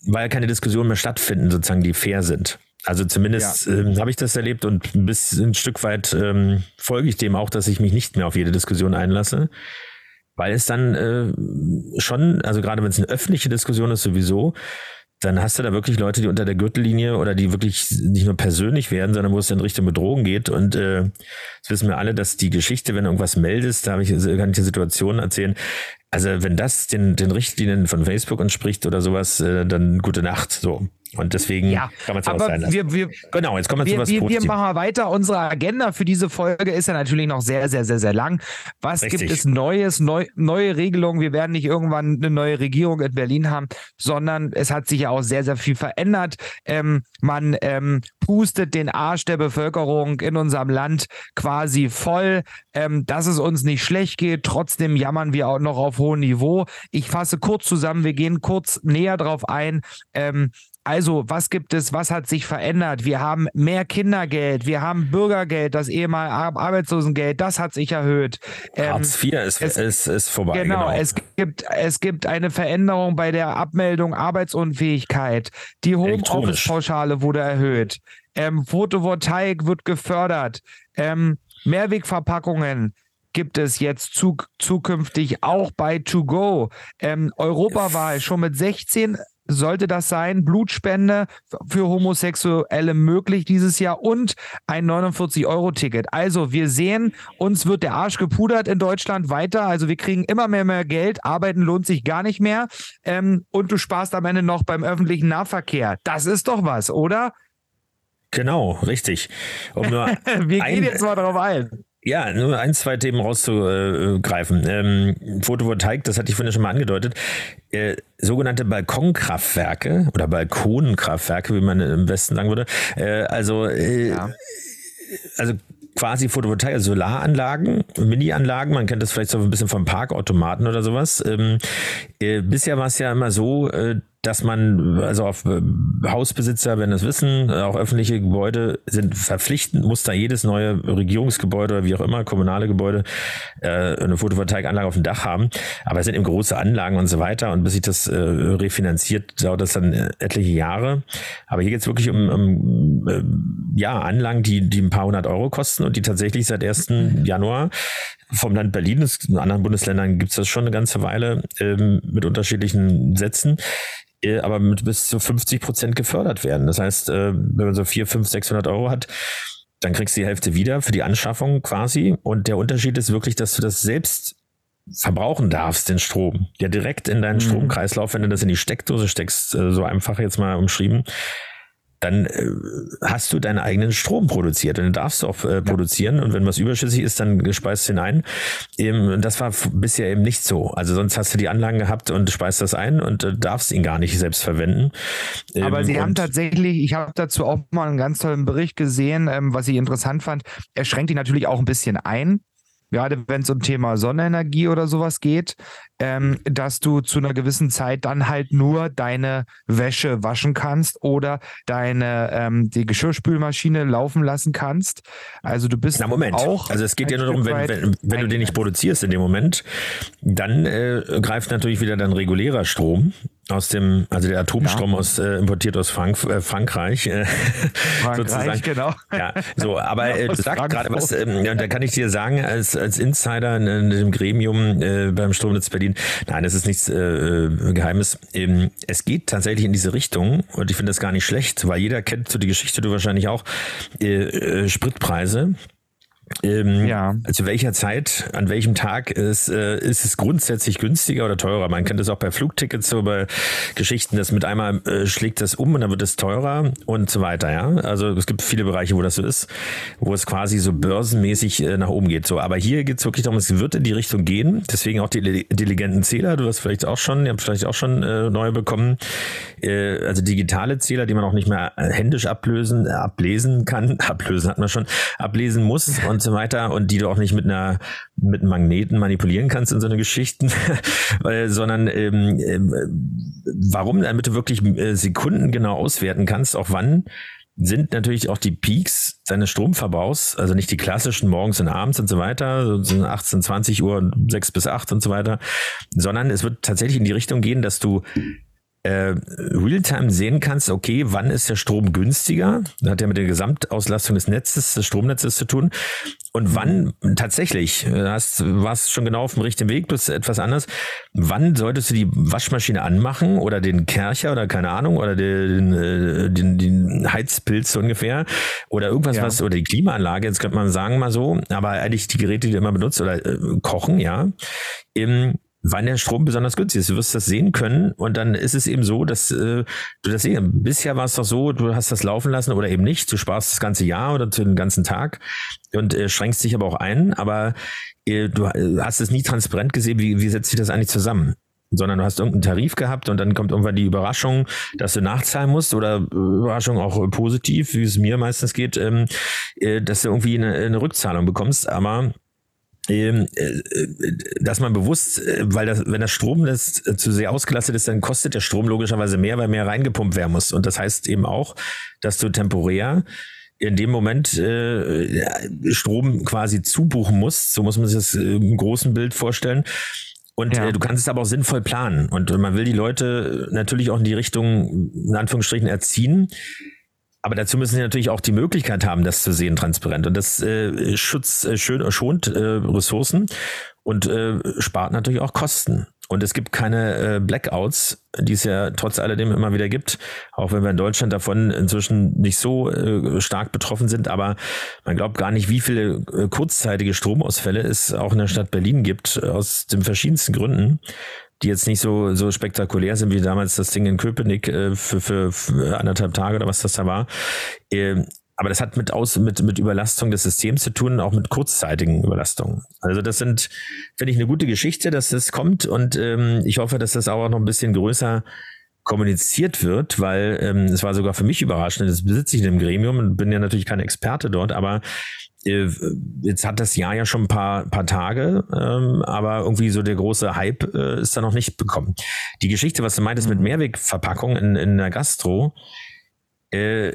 weil keine Diskussionen mehr stattfinden, sozusagen, die fair sind. Also zumindest ja. ähm, habe ich das erlebt und bis ein Stück weit ähm, folge ich dem auch, dass ich mich nicht mehr auf jede Diskussion einlasse, weil es dann äh, schon, also gerade wenn es eine öffentliche Diskussion ist sowieso, dann hast du da wirklich Leute, die unter der Gürtellinie oder die wirklich nicht nur persönlich werden, sondern wo es in Richtung Bedrohung geht. Und äh, das wissen wir alle, dass die Geschichte, wenn du irgendwas meldest, da habe ich, kann ich dir Situationen erzählen. Also wenn das den, den Richtlinien von Facebook entspricht oder sowas, äh, dann gute Nacht. So. Und deswegen ja, kann man es auch sein lassen. Wir, wir, genau, jetzt kommen wir, wir zu was wir, wir machen weiter. Unsere Agenda für diese Folge ist ja natürlich noch sehr, sehr, sehr, sehr lang. Was Richtig. gibt es Neues, neu, neue Regelungen? Wir werden nicht irgendwann eine neue Regierung in Berlin haben, sondern es hat sich ja auch sehr, sehr viel verändert. Ähm, man ähm, pustet den Arsch der Bevölkerung in unserem Land quasi voll, ähm, dass es uns nicht schlecht geht. Trotzdem jammern wir auch noch auf hohem Niveau. Ich fasse kurz zusammen, wir gehen kurz näher drauf ein. Ähm, also, was gibt es? Was hat sich verändert? Wir haben mehr Kindergeld, wir haben Bürgergeld, das ehemalige Arbeitslosengeld, das hat sich erhöht. Ähm, Hartz IV ist, es, ist, ist vorbei. Genau, genau, Es, gibt, es gibt eine Veränderung bei der Abmeldung Arbeitsunfähigkeit. Die Homeoffice-Pauschale wurde erhöht. Ähm, Photovoltaik wird gefördert. Ähm, Mehrwegverpackungen gibt es jetzt zu, zukünftig auch bei To Go. Ähm, Europawahl schon mit 16 sollte das sein. Blutspende für Homosexuelle möglich dieses Jahr und ein 49-Euro-Ticket. Also wir sehen, uns wird der Arsch gepudert in Deutschland weiter. Also wir kriegen immer mehr, mehr Geld. Arbeiten lohnt sich gar nicht mehr. Ähm, und du sparst am Ende noch beim öffentlichen Nahverkehr. Das ist doch was, oder? Genau, richtig. Um wir gehen jetzt mal drauf ein. Ja, nur ein, zwei Themen rauszugreifen. Ähm, Photovoltaik, das hatte ich vorhin schon mal angedeutet. Äh, sogenannte Balkonkraftwerke oder Balkonkraftwerke, wie man im Westen sagen würde. Äh, also, äh, ja. also quasi Photovoltaik, also Solaranlagen, Mini-Anlagen, man kennt das vielleicht so ein bisschen vom Parkautomaten oder sowas. Ähm, äh, bisher war es ja immer so, äh, dass man, also auf äh, Hausbesitzer werden das wissen, auch öffentliche Gebäude sind verpflichtend, muss da jedes neue Regierungsgebäude oder wie auch immer, kommunale Gebäude, äh, eine Photovoltaikanlage auf dem Dach haben. Aber es sind eben große Anlagen und so weiter. Und bis sich das äh, refinanziert, dauert das dann äh, etliche Jahre. Aber hier geht es wirklich um, um äh, ja, Anlagen, die, die ein paar hundert Euro kosten und die tatsächlich seit 1. Januar vom Land Berlin, in anderen Bundesländern gibt es das schon eine ganze Weile ähm, mit unterschiedlichen Sätzen, äh, aber mit bis zu 50 Prozent gefördert werden. Das heißt, äh, wenn man so 4, 5, 600 Euro hat, dann kriegst du die Hälfte wieder für die Anschaffung quasi. Und der Unterschied ist wirklich, dass du das selbst verbrauchen darfst, den Strom. Der direkt in deinen mhm. Stromkreislauf, wenn du das in die Steckdose steckst, äh, so einfach jetzt mal umschrieben, dann äh, hast du deinen eigenen Strom produziert und den darfst du auch äh, produzieren und wenn was überschüssig ist, dann speist du ihn ein. Eben, das war bisher eben nicht so. Also sonst hast du die Anlagen gehabt und speist das ein und äh, darfst ihn gar nicht selbst verwenden. Ähm, Aber sie haben tatsächlich, ich habe dazu auch mal einen ganz tollen Bericht gesehen, ähm, was ich interessant fand. Er schränkt ihn natürlich auch ein bisschen ein gerade wenn es um Thema Sonnenenergie oder sowas geht, ähm, dass du zu einer gewissen Zeit dann halt nur deine Wäsche waschen kannst oder deine ähm, die Geschirrspülmaschine laufen lassen kannst. Also du bist Na Moment. auch. Also es geht ja nur darum, wenn, wenn, wenn du den nicht produzierst in dem Moment, dann äh, greift natürlich wieder dein regulärer Strom aus dem, also der Atomstrom ja. aus äh, importiert aus Frank äh, Frankreich, äh, Frankreich sozusagen. genau. Ja, so, aber äh, du sagst gerade was, ähm, da kann ich dir sagen, als, als Insider in, in dem Gremium äh, beim Stromnetz Berlin, nein, das ist nichts äh, Geheimes. Ähm, es geht tatsächlich in diese Richtung und ich finde das gar nicht schlecht, weil jeder kennt so die Geschichte, du wahrscheinlich auch, äh, äh, Spritpreise. Ähm, ja. Zu welcher Zeit, an welchem Tag ist, äh, ist es grundsätzlich günstiger oder teurer? Man kennt das auch bei Flugtickets, so bei Geschichten, dass mit einmal äh, schlägt das um und dann wird es teurer und so weiter. Ja, also es gibt viele Bereiche, wo das so ist, wo es quasi so börsenmäßig äh, nach oben geht. So, aber hier geht es wirklich darum, es wird in die Richtung gehen. Deswegen auch die intelligenten Zähler. Du hast vielleicht auch schon, ihr habt vielleicht auch schon äh, neue bekommen. Äh, also digitale Zähler, die man auch nicht mehr händisch ablösen, ablesen kann. Ablösen hat man schon, ablesen muss und so weiter und die du auch nicht mit einer mit Magneten manipulieren kannst in so eine Geschichten, sondern ähm, äh, warum, damit du wirklich äh, Sekunden genau auswerten kannst, auch wann sind natürlich auch die Peaks deines Stromverbrauchs, also nicht die klassischen morgens und abends und so weiter, so 18, 20 Uhr, 6 bis 8 und so weiter, sondern es wird tatsächlich in die Richtung gehen, dass du äh, Realtime sehen kannst, okay, wann ist der Strom günstiger? Das hat ja mit der Gesamtauslastung des Netzes, des Stromnetzes zu tun. Und wann tatsächlich, äh, hast, warst schon genau auf dem richtigen Weg, bist etwas anders. Wann solltest du die Waschmaschine anmachen oder den Kercher oder keine Ahnung oder den, äh, den, den Heizpilz ungefähr oder irgendwas, ja. was, oder die Klimaanlage, jetzt könnte man sagen mal so, aber eigentlich die Geräte, die du immer benutzt oder äh, kochen, ja. Im, wann der Strom besonders günstig ist. Du wirst das sehen können und dann ist es eben so, dass äh, du das sehen. Bisher war es doch so, du hast das laufen lassen oder eben nicht. Du sparst das ganze Jahr oder den ganzen Tag und äh, schränkst dich aber auch ein, aber äh, du äh, hast es nie transparent gesehen, wie, wie setzt sich das eigentlich zusammen sondern du hast irgendeinen Tarif gehabt und dann kommt irgendwann die Überraschung, dass du nachzahlen musst oder äh, Überraschung auch positiv, wie es mir meistens geht, ähm, äh, dass du irgendwie eine, eine Rückzahlung bekommst, aber äh, dass man bewusst, äh, weil das, wenn das Stromnetz äh, zu sehr ausgelastet ist, dann kostet der Strom logischerweise mehr, weil mehr reingepumpt werden muss. Und das heißt eben auch, dass du temporär in dem Moment äh, Strom quasi zubuchen musst. So muss man sich das im großen Bild vorstellen. Und ja. äh, du kannst es aber auch sinnvoll planen. Und man will die Leute natürlich auch in die Richtung, in Anführungsstrichen, erziehen, aber dazu müssen sie natürlich auch die Möglichkeit haben, das zu sehen transparent. Und das äh, schützt, äh, schön, schont äh, Ressourcen und äh, spart natürlich auch Kosten. Und es gibt keine äh, Blackouts, die es ja trotz alledem immer wieder gibt, auch wenn wir in Deutschland davon inzwischen nicht so äh, stark betroffen sind. Aber man glaubt gar nicht, wie viele äh, kurzzeitige Stromausfälle es auch in der Stadt Berlin gibt, aus den verschiedensten Gründen die jetzt nicht so, so spektakulär sind wie damals das Ding in Köpenick äh, für, für, für anderthalb Tage oder was das da war. Äh, aber das hat mit, Aus, mit, mit Überlastung des Systems zu tun, auch mit kurzzeitigen Überlastungen. Also das sind, finde ich, eine gute Geschichte, dass das kommt und ähm, ich hoffe, dass das auch noch ein bisschen größer kommuniziert wird, weil ähm, es war sogar für mich überraschend, das besitze ich in dem Gremium und bin ja natürlich kein Experte dort, aber äh, jetzt hat das Jahr ja schon ein paar, paar Tage, ähm, aber irgendwie so der große Hype äh, ist da noch nicht bekommen. Die Geschichte, was du meintest mit mhm. Mehrwegverpackung in, in der Gastro, äh,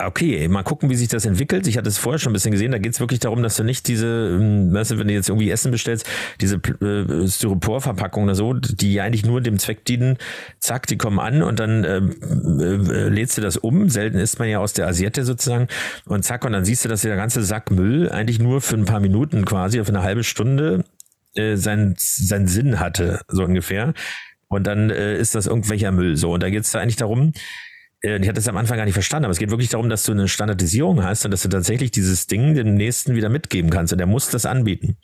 Okay, mal gucken, wie sich das entwickelt. Ich hatte es vorher schon ein bisschen gesehen. Da geht es wirklich darum, dass du nicht diese, ähm, weißt du, wenn du jetzt irgendwie Essen bestellst, diese äh, Styroporverpackungen oder so, die eigentlich nur dem Zweck dienen, zack, die kommen an und dann äh, äh, lädst du das um. Selten isst man ja aus der Asiette sozusagen und zack, und dann siehst du, dass der ganze Sack Müll eigentlich nur für ein paar Minuten quasi, für eine halbe Stunde äh, seinen, seinen Sinn hatte, so ungefähr. Und dann äh, ist das irgendwelcher Müll. So, und da geht es da eigentlich darum, ich hatte es am Anfang gar nicht verstanden, aber es geht wirklich darum, dass du eine Standardisierung hast und dass du tatsächlich dieses Ding dem nächsten wieder mitgeben kannst und der muss das anbieten.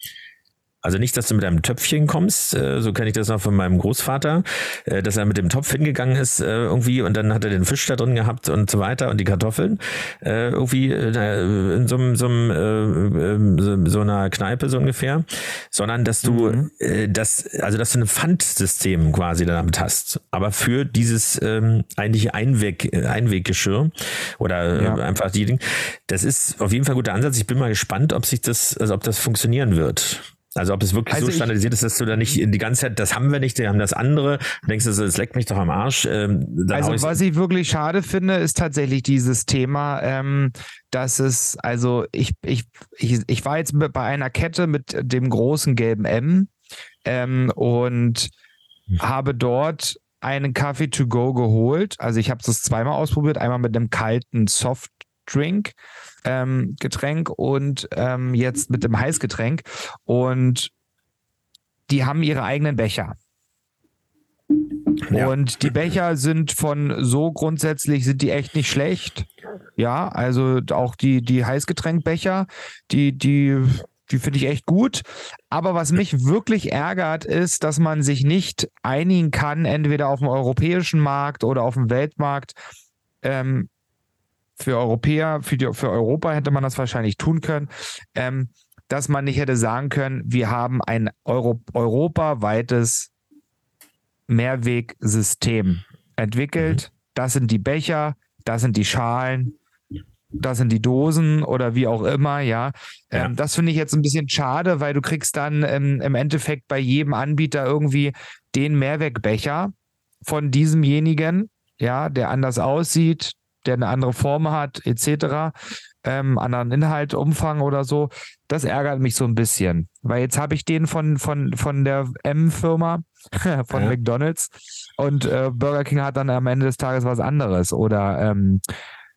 Also nicht, dass du mit einem Töpfchen kommst, äh, so kenne ich das noch von meinem Großvater, äh, dass er mit dem Topf hingegangen ist äh, irgendwie und dann hat er den Fisch da drin gehabt und so weiter und die Kartoffeln irgendwie in so, so, so, so einer Kneipe so ungefähr, sondern dass du mhm. das, also dass du ein Pfandsystem quasi damit hast, aber für dieses ähm, eigentliche Einweg, Einweggeschirr oder ja. einfach die Dinge. Das ist auf jeden Fall ein guter Ansatz. Ich bin mal gespannt, ob sich das, also ob das funktionieren wird. Also ob es wirklich also so standardisiert ist, dass du da nicht die ganze Zeit, das haben wir nicht, wir haben das andere. Du denkst du, es leckt mich doch am Arsch. Ähm, also was ich wirklich schade finde, ist tatsächlich dieses Thema, ähm, dass es, also ich, ich, ich, ich war jetzt bei einer Kette mit dem großen gelben M ähm, und hm. habe dort einen Kaffee to go geholt. Also ich habe es zweimal ausprobiert, einmal mit einem kalten Softdrink ähm, Getränk und ähm, jetzt mit dem Heißgetränk. Und die haben ihre eigenen Becher. Ja. Und die Becher sind von so grundsätzlich sind die echt nicht schlecht. Ja, also auch die, die Heißgetränkbecher, die, die, die finde ich echt gut. Aber was mich wirklich ärgert, ist, dass man sich nicht einigen kann, entweder auf dem europäischen Markt oder auf dem Weltmarkt, ähm, für Europäer, für, die, für Europa hätte man das wahrscheinlich tun können, ähm, dass man nicht hätte sagen können, wir haben ein Euro, europaweites Mehrwegsystem entwickelt. Mhm. Das sind die Becher, das sind die Schalen, das sind die Dosen oder wie auch immer, ja. ja. Ähm, das finde ich jetzt ein bisschen schade, weil du kriegst dann ähm, im Endeffekt bei jedem Anbieter irgendwie den Mehrwegbecher von diesemjenigen, ja, der anders aussieht, der eine andere Form hat, etc., ähm, anderen Inhalt, Umfang oder so. Das ärgert mich so ein bisschen. Weil jetzt habe ich den von, von, von der M-Firma, von ja. McDonalds, und äh, Burger King hat dann am Ende des Tages was anderes. Oder ähm,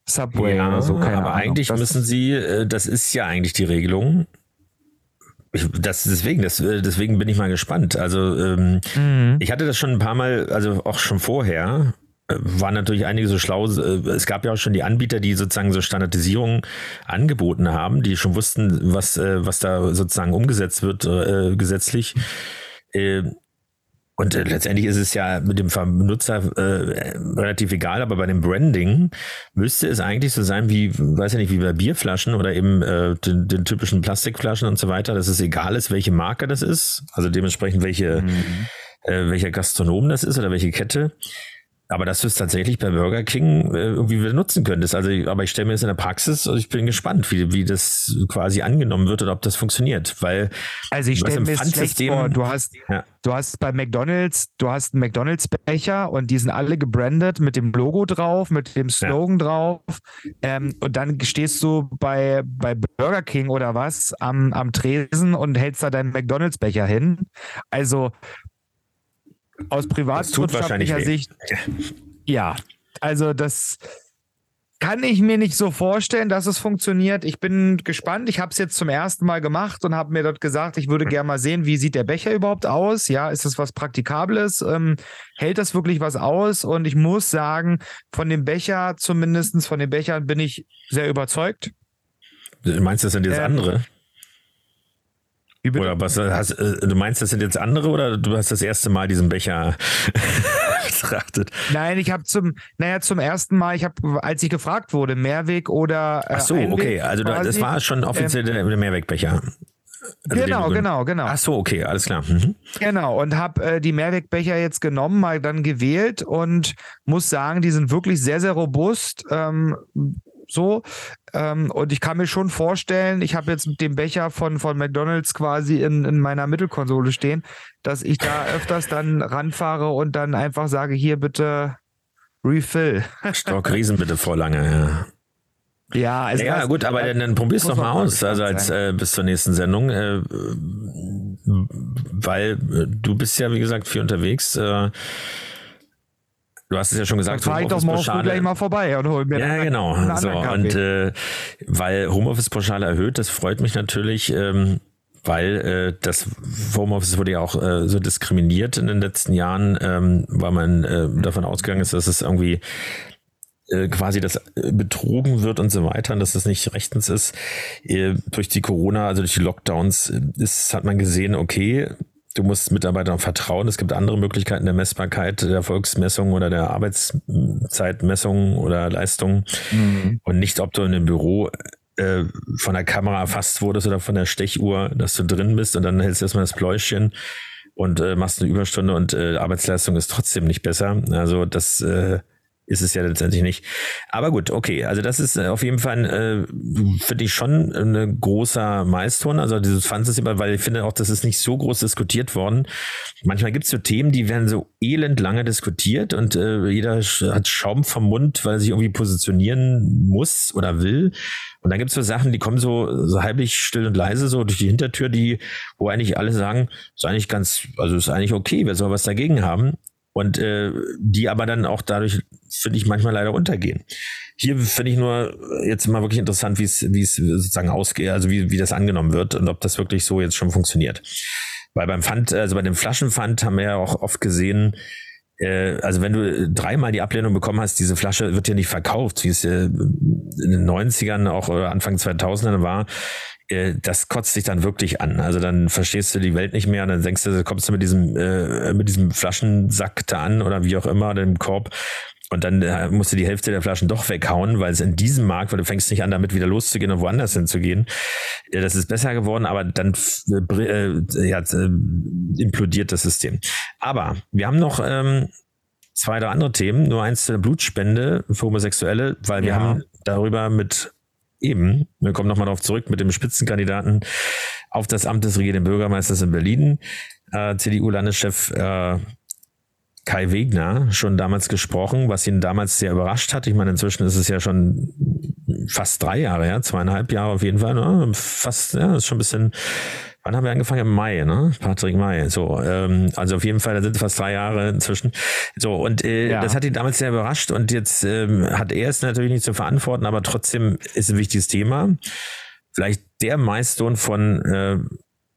Subway ja, oder so. Keine aber Ahnung. eigentlich das müssen sie, äh, das ist ja eigentlich die Regelung. Ich, das deswegen, das, äh, deswegen bin ich mal gespannt. Also ähm, mhm. ich hatte das schon ein paar Mal, also auch schon vorher, waren natürlich einige so schlau. Äh, es gab ja auch schon die Anbieter, die sozusagen so Standardisierung angeboten haben, die schon wussten, was, äh, was da sozusagen umgesetzt wird äh, gesetzlich. Äh, und äh, letztendlich ist es ja mit dem Benutzer äh, relativ egal, aber bei dem Branding müsste es eigentlich so sein wie, weiß ja nicht, wie bei Bierflaschen oder eben äh, den, den typischen Plastikflaschen und so weiter, dass es egal ist, welche Marke das ist, also dementsprechend welche, mhm. äh, welcher Gastronom das ist oder welche Kette. Aber dass du es tatsächlich bei Burger King äh, irgendwie wieder nutzen könntest. Also, aber ich stelle mir das in der Praxis und ich bin gespannt, wie, wie das quasi angenommen wird oder ob das funktioniert. Weil also ich stelle mir schlecht vor, du hast, ja. du hast bei McDonalds, du hast einen McDonalds-Becher und die sind alle gebrandet mit dem Logo drauf, mit dem Slogan ja. drauf. Ähm, und dann stehst du bei, bei Burger King oder was am, am Tresen und hältst da deinen McDonalds-Becher hin. Also aus privatwirtschaftlicher Sicht, ja, also das kann ich mir nicht so vorstellen, dass es funktioniert. Ich bin gespannt. Ich habe es jetzt zum ersten Mal gemacht und habe mir dort gesagt, ich würde gerne mal sehen, wie sieht der Becher überhaupt aus? Ja, ist das was Praktikables? Ähm, hält das wirklich was aus? Und ich muss sagen, von dem Becher, zumindest von den Bechern, bin ich sehr überzeugt. Du meinst, das sind jetzt ähm, andere? Oder was hast, äh, du meinst, das sind jetzt andere oder du hast das erste Mal diesen Becher betrachtet. Nein, ich habe zum, naja, zum ersten Mal, ich habe, als ich gefragt wurde, Mehrweg oder. Äh, Ach so, Einweg okay, also quasi, das war schon offiziell ähm, der Mehrwegbecher. Also genau, genau, genau. Ach so, okay, alles klar. Mhm. Genau, und habe äh, die Mehrwegbecher jetzt genommen, mal dann gewählt und muss sagen, die sind wirklich sehr, sehr robust. Ähm, so. Ähm, und ich kann mir schon vorstellen, ich habe jetzt den Becher von, von McDonalds quasi in, in meiner Mittelkonsole stehen, dass ich da öfters dann ranfahre und dann einfach sage, hier bitte Refill. Stock Riesen bitte vor lange, ja. Ja, also ja gut, aber dann, dann probier's doch mal aus, also als äh, bis zur nächsten Sendung, äh, weil äh, du bist ja wie gesagt viel unterwegs. Äh, Du hast es ja schon gesagt. Dann fahr ich doch morgen gleich mal vorbei und hol mir Ja, genau. So, und äh, weil Homeoffice-Pauschale erhöht, das freut mich natürlich. Ähm, weil äh, das Homeoffice wurde ja auch äh, so diskriminiert in den letzten Jahren, ähm, weil man äh, davon ausgegangen ist, dass es irgendwie äh, quasi das äh, betrogen wird und so weiter und dass das nicht rechtens ist. Äh, durch die Corona, also durch die Lockdowns, ist, hat man gesehen, okay, Du musst Mitarbeitern vertrauen. Es gibt andere Möglichkeiten der Messbarkeit, der Erfolgsmessung oder der Arbeitszeitmessung oder Leistung. Mhm. Und nicht, ob du in einem Büro äh, von der Kamera erfasst wurdest oder von der Stechuhr, dass du drin bist und dann hältst du erstmal das Pläuschen und äh, machst eine Überstunde und äh, Arbeitsleistung ist trotzdem nicht besser. Also das äh, ist es ja letztendlich nicht. Aber gut, okay. Also das ist äh, auf jeden Fall, äh, finde ich schon ein großer Milestone. Also dieses Pfandsystem, weil ich finde auch, das ist nicht so groß diskutiert worden. Manchmal gibt es so Themen, die werden so elend lange diskutiert und äh, jeder hat Schaum vom Mund, weil er sich irgendwie positionieren muss oder will. Und dann gibt es so Sachen, die kommen so, so halblich still und leise so durch die Hintertür, die, wo eigentlich alle sagen, ist eigentlich ganz, also ist eigentlich okay, wer soll was dagegen haben und äh, die aber dann auch dadurch, finde ich, manchmal leider untergehen. Hier finde ich nur jetzt mal wirklich interessant, wie es, wie es sozusagen ausgeht, also wie, wie das angenommen wird und ob das wirklich so jetzt schon funktioniert. Weil beim Pfand, also bei dem Flaschenpfand haben wir ja auch oft gesehen, äh, also wenn du dreimal die Ablehnung bekommen hast, diese Flasche wird ja nicht verkauft, wie es äh, in den 90ern auch oder Anfang 2000ern war, äh, das kotzt dich dann wirklich an. Also dann verstehst du die Welt nicht mehr und dann denkst du, kommst du mit diesem, äh, mit diesem Flaschensack da an oder wie auch immer, dem Korb. Und dann äh, musst du die Hälfte der Flaschen doch weghauen, weil es in diesem Markt, weil du fängst nicht an, damit wieder loszugehen und woanders hinzugehen. Ja, das ist besser geworden, aber dann äh, äh, ja, äh, implodiert das System. Aber wir haben noch ähm, zwei oder andere Themen, nur eins zur Blutspende für Homosexuelle, weil wir ja. haben darüber mit eben, wir kommen nochmal darauf zurück, mit dem Spitzenkandidaten auf das Amt des regierenden Bürgermeisters in Berlin, äh, CDU-Landeschef äh, Kai Wegner schon damals gesprochen, was ihn damals sehr überrascht hat. Ich meine, inzwischen ist es ja schon fast drei Jahre her, zweieinhalb Jahre auf jeden Fall. Ne? Fast, ja, ist schon ein bisschen Wann haben wir angefangen? Im Mai, ne? Patrick Mai. So, ähm, also auf jeden Fall, da sind fast drei Jahre inzwischen. So, und äh, ja. das hat ihn damals sehr überrascht und jetzt ähm, hat er es natürlich nicht zu verantworten, aber trotzdem ist ein wichtiges Thema. Vielleicht der Milestone von äh,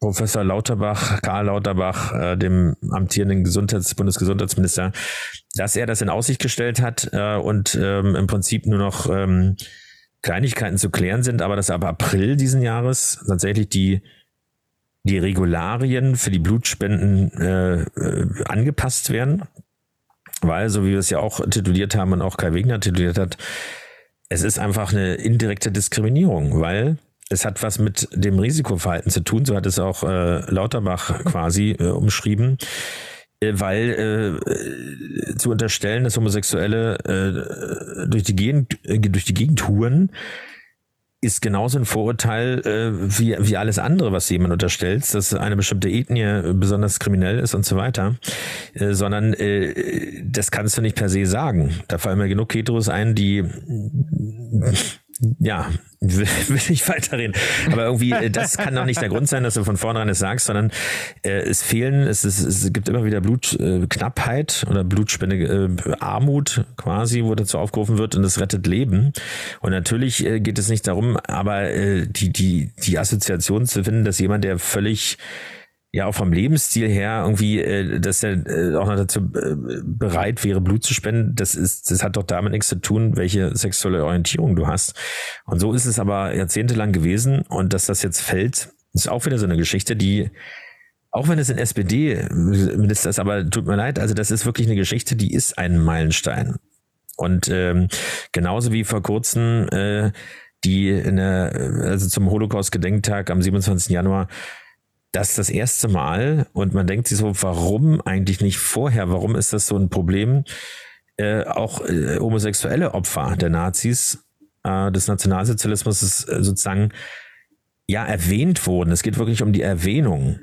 Professor Lauterbach, Karl Lauterbach, äh, dem amtierenden Gesundheits Bundesgesundheitsminister, dass er das in Aussicht gestellt hat äh, und ähm, im Prinzip nur noch ähm, Kleinigkeiten zu klären sind, aber dass ab April diesen Jahres tatsächlich die die Regularien für die Blutspenden äh, äh, angepasst werden. Weil, so wie wir es ja auch tituliert haben und auch Kai Wegner tituliert hat, es ist einfach eine indirekte Diskriminierung, weil es hat was mit dem Risikoverhalten zu tun, so hat es auch äh, Lauterbach quasi äh, umschrieben, äh, weil äh, zu unterstellen, dass Homosexuelle äh, durch, die Gegend, äh, durch die Gegend huren, ist genauso ein Vorurteil äh, wie, wie alles andere, was jemand unterstellt, dass eine bestimmte Ethnie besonders kriminell ist und so weiter, äh, sondern äh, das kannst du nicht per se sagen. Da fallen mir genug Heteros ein, die ja, will, ich weiterreden. Aber irgendwie, äh, das kann doch nicht der Grund sein, dass du von vornherein es sagst, sondern äh, es fehlen, es, ist, es gibt immer wieder Blutknappheit äh, oder Blutspende, äh, Armut quasi, wo dazu aufgerufen wird und es rettet Leben. Und natürlich äh, geht es nicht darum, aber äh, die, die, die Assoziation zu finden, dass jemand, der völlig ja auch vom Lebensstil her irgendwie, äh, dass er äh, auch noch dazu äh, bereit wäre, Blut zu spenden, das ist, das hat doch damit nichts zu tun, welche sexuelle Orientierung du hast. Und so ist es aber jahrzehntelang gewesen und dass das jetzt fällt, ist auch wieder so eine Geschichte, die auch wenn es in SPD-Minister ist, aber tut mir leid, also das ist wirklich eine Geschichte, die ist ein Meilenstein. Und ähm, genauso wie vor kurzem äh, die in der, also zum Holocaust-Gedenktag am 27. Januar, das das erste Mal und man denkt sich so, warum eigentlich nicht vorher? Warum ist das so ein Problem? Äh, auch äh, homosexuelle Opfer der Nazis, äh, des Nationalsozialismus ist äh, sozusagen ja erwähnt wurden. Es geht wirklich um die Erwähnung.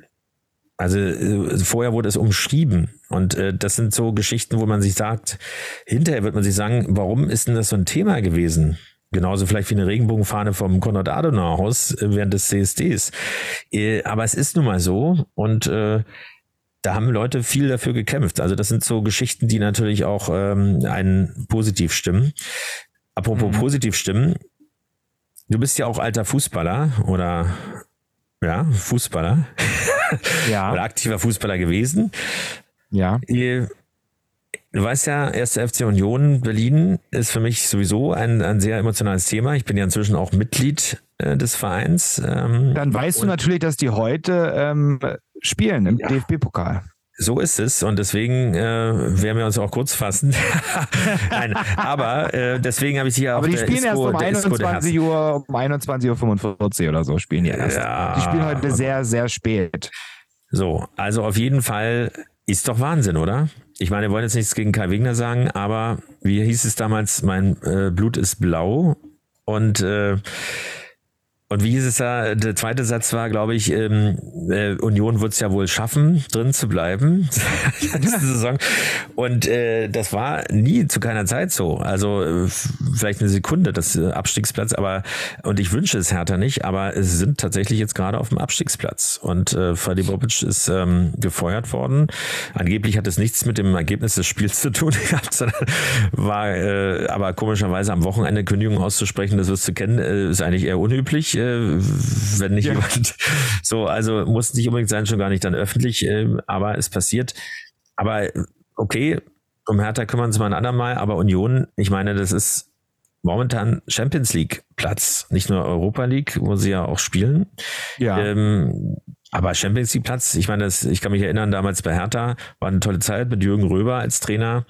Also äh, vorher wurde es umschrieben und äh, das sind so Geschichten, wo man sich sagt, hinterher wird man sich sagen, warum ist denn das so ein Thema gewesen? Genauso vielleicht wie eine Regenbogenfahne vom Konrad-Adenauer-Haus äh, während des CSDs. Äh, aber es ist nun mal so und äh, da haben Leute viel dafür gekämpft. Also das sind so Geschichten, die natürlich auch ähm, einen positiv stimmen. Apropos mhm. positiv stimmen, du bist ja auch alter Fußballer oder ja, Fußballer. Ja. oder aktiver Fußballer gewesen. Ja. Du weißt ja, 1. FC Union Berlin ist für mich sowieso ein, ein sehr emotionales Thema. Ich bin ja inzwischen auch Mitglied äh, des Vereins. Ähm, Dann weißt du natürlich, dass die heute ähm, spielen im ja. DFB-Pokal. So ist es und deswegen äh, werden wir uns auch kurz fassen. Nein, aber äh, deswegen habe ich hier auch. Aber die spielen erst um 21 Uhr, um 21.45 Uhr oder so spielen die erst. Ja. Die spielen heute sehr, sehr spät. So, also auf jeden Fall ist doch Wahnsinn, oder? Ich meine, wir wollen jetzt nichts gegen Kai Wegner sagen, aber wie hieß es damals, mein äh, Blut ist blau. Und äh, und wie hieß es da? Der zweite Satz war, glaube ich, ähm, äh, Union wird es ja wohl schaffen, drin zu bleiben Saison. Und äh, das war nie zu keiner Zeit so. Also äh, vielleicht eine Sekunde das äh, Abstiegsplatz, aber und ich wünsche es Hertha nicht, aber es sind tatsächlich jetzt gerade auf dem Abstiegsplatz. Und äh, Fadi Bobic ist ähm, gefeuert worden. Angeblich hat es nichts mit dem Ergebnis des Spiels zu tun gehabt, sondern war äh, aber komischerweise am Wochenende Kündigung auszusprechen, das wirst du kennen, ist eigentlich eher unüblich äh, wenn nicht ja. jemand so, also muss nicht unbedingt sein, schon gar nicht dann öffentlich, äh, aber es passiert. Aber okay, um Hertha kümmern sie mal ein andermal, aber Union, ich meine, das ist momentan Champions League Platz, nicht nur Europa League, wo sie ja auch spielen. Ja. Ähm, aber Champions League Platz, ich meine, das, ich kann mich erinnern, damals bei Hertha war eine tolle Zeit mit Jürgen Röber als Trainer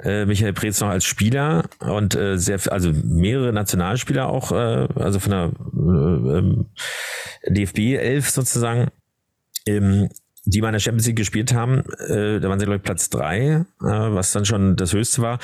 äh, Michael Preetz noch als Spieler und äh, sehr, also mehrere Nationalspieler auch, äh, also von der äh, ähm, DFB 11 sozusagen, ähm, die mal in der Champions League gespielt haben. Äh, da waren sie, glaube ich, Platz drei, äh, was dann schon das Höchste war.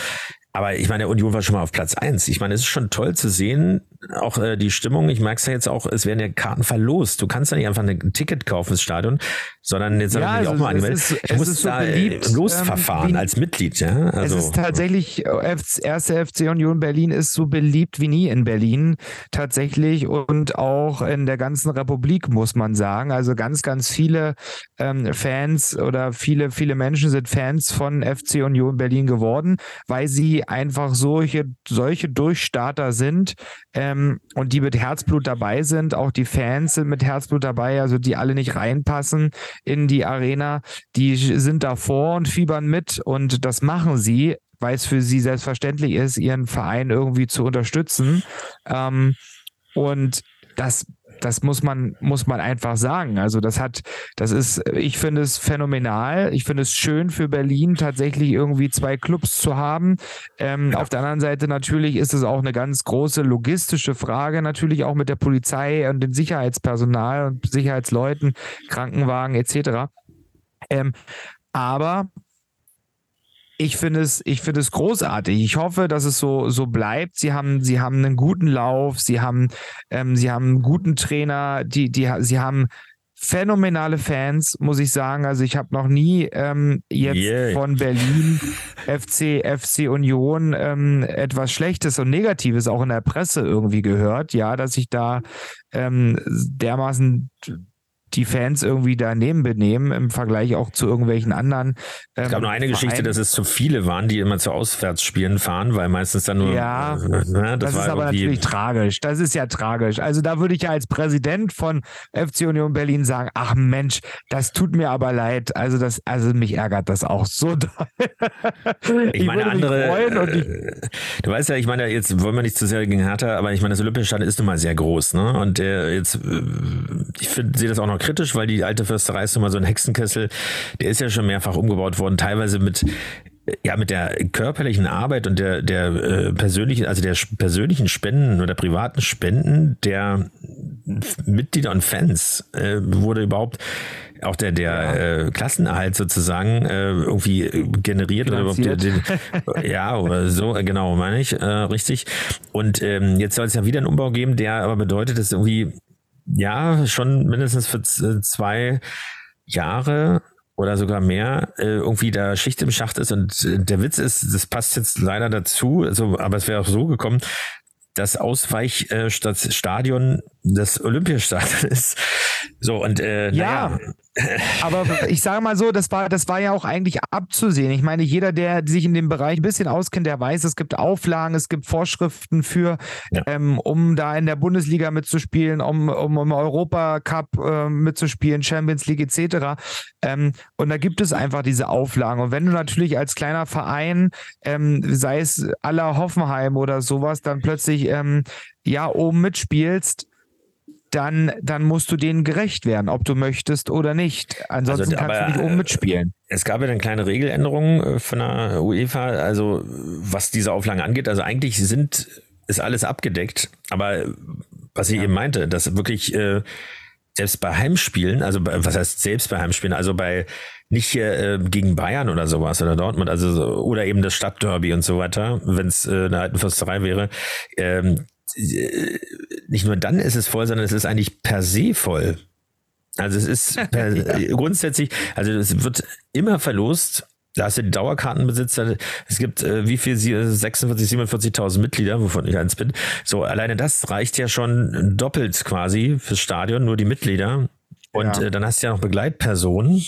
Aber ich meine, Union war schon mal auf Platz eins. Ich meine, es ist schon toll zu sehen, auch äh, die Stimmung. Ich merke es ja jetzt auch, es werden ja Karten verlost. Du kannst ja nicht einfach ein Ticket kaufen ins Stadion, sondern jetzt ja, habe ich mich also auch mal angemeldet. Ist, ich muss so da äh, beliebt, losverfahren ähm, als Mitglied. Ja? Also, es ist tatsächlich, erste FC Union Berlin ist so beliebt wie nie in Berlin tatsächlich und auch in der ganzen Republik, muss man sagen. Also ganz, ganz viele ähm, Fans oder viele, viele Menschen sind Fans von FC Union Berlin geworden, weil sie einfach solche, solche Durchstarter sind ähm, und die mit Herzblut dabei sind. Auch die Fans sind mit Herzblut dabei, also die alle nicht reinpassen in die Arena. Die sind davor und fiebern mit und das machen sie, weil es für sie selbstverständlich ist, ihren Verein irgendwie zu unterstützen. Ähm, und das das muss man, muss man einfach sagen. Also das hat, das ist, ich finde es phänomenal. Ich finde es schön für Berlin tatsächlich irgendwie zwei Clubs zu haben. Ähm, auf der anderen Seite natürlich ist es auch eine ganz große logistische Frage, natürlich auch mit der Polizei und dem Sicherheitspersonal und Sicherheitsleuten, Krankenwagen etc. Ähm, aber ich finde es, ich finde es großartig. Ich hoffe, dass es so, so bleibt. Sie haben, sie haben einen guten Lauf, sie haben, ähm, sie haben einen guten Trainer, die, die, sie haben phänomenale Fans, muss ich sagen. Also ich habe noch nie ähm, jetzt yeah. von Berlin FC, FC Union ähm, etwas Schlechtes und Negatives auch in der Presse irgendwie gehört. Ja, dass ich da ähm, dermaßen die Fans irgendwie daneben benehmen im Vergleich auch zu irgendwelchen anderen. Ähm, es gab nur eine Vereinen. Geschichte, dass es zu viele waren, die immer zu Auswärtsspielen fahren, weil meistens dann nur. Ja, äh, ne, das, das ist aber natürlich tragisch. Das ist ja tragisch. Also da würde ich ja als Präsident von FC Union Berlin sagen: Ach Mensch, das tut mir aber leid. Also das, also mich ärgert das auch so ich, ich meine andere. Äh, du weißt ja, ich meine jetzt wollen wir nicht zu sehr gegen Hertha, aber ich meine das Olympische Stadion ist nun mal sehr groß, ne? Und der jetzt, äh, ich finde, sehe das auch noch kritisch, weil die alte Försterei ist immer so ein Hexenkessel. Der ist ja schon mehrfach umgebaut worden, teilweise mit ja, mit der körperlichen Arbeit und der, der äh, persönlichen, also der persönlichen Spenden oder privaten Spenden der Mitglieder und Fans äh, wurde überhaupt auch der, der ja. äh, Klassenerhalt sozusagen äh, irgendwie generiert oder überhaupt den, ja oder so, äh, genau, meine ich, äh, richtig. Und ähm, jetzt soll es ja wieder einen Umbau geben, der aber bedeutet, dass irgendwie ja schon mindestens für äh, zwei Jahre oder sogar mehr äh, irgendwie da Schicht im Schacht ist. Und äh, der Witz ist, das passt jetzt leider dazu, also, aber es wäre auch so gekommen, das Ausweichstadion des Olympiastadions ist. So, und äh, ja, naja. aber ich sage mal so, das war, das war ja auch eigentlich abzusehen. Ich meine, jeder, der sich in dem Bereich ein bisschen auskennt, der weiß, es gibt Auflagen, es gibt Vorschriften für, ja. ähm, um da in der Bundesliga mitzuspielen, um, um im Europacup äh, mitzuspielen, Champions League etc. Ähm, und da gibt es einfach diese Auflagen. Und wenn du natürlich als kleiner Verein, ähm, sei es aller Hoffenheim oder sowas, dann plötzlich ähm, ja oben mitspielst, dann, dann musst du denen gerecht werden, ob du möchtest oder nicht. Ansonsten also, kannst aber, du nicht oben mitspielen. Es gab ja dann kleine Regeländerungen äh, von der UEFA, also was diese Auflagen angeht. Also eigentlich sind, ist alles abgedeckt, aber was ich ja. eben meinte, dass wirklich äh, selbst bei Heimspielen, also bei, was heißt selbst bei Heimspielen, also bei nicht äh, gegen Bayern oder sowas oder Dortmund, also oder eben das Stadtderby und so weiter, wenn es äh, eine alten Försterei wäre, ähm, äh, nicht nur dann ist es voll, sondern es ist eigentlich per se voll. Also es ist per, ja. grundsätzlich, also es wird immer verlost. Da hast du die Dauerkartenbesitzer. Es gibt äh, wie viel? 46, 47.000 Mitglieder, wovon ich eins bin. So, alleine das reicht ja schon doppelt quasi fürs Stadion, nur die Mitglieder. Und ja. äh, dann hast du ja noch Begleitpersonen.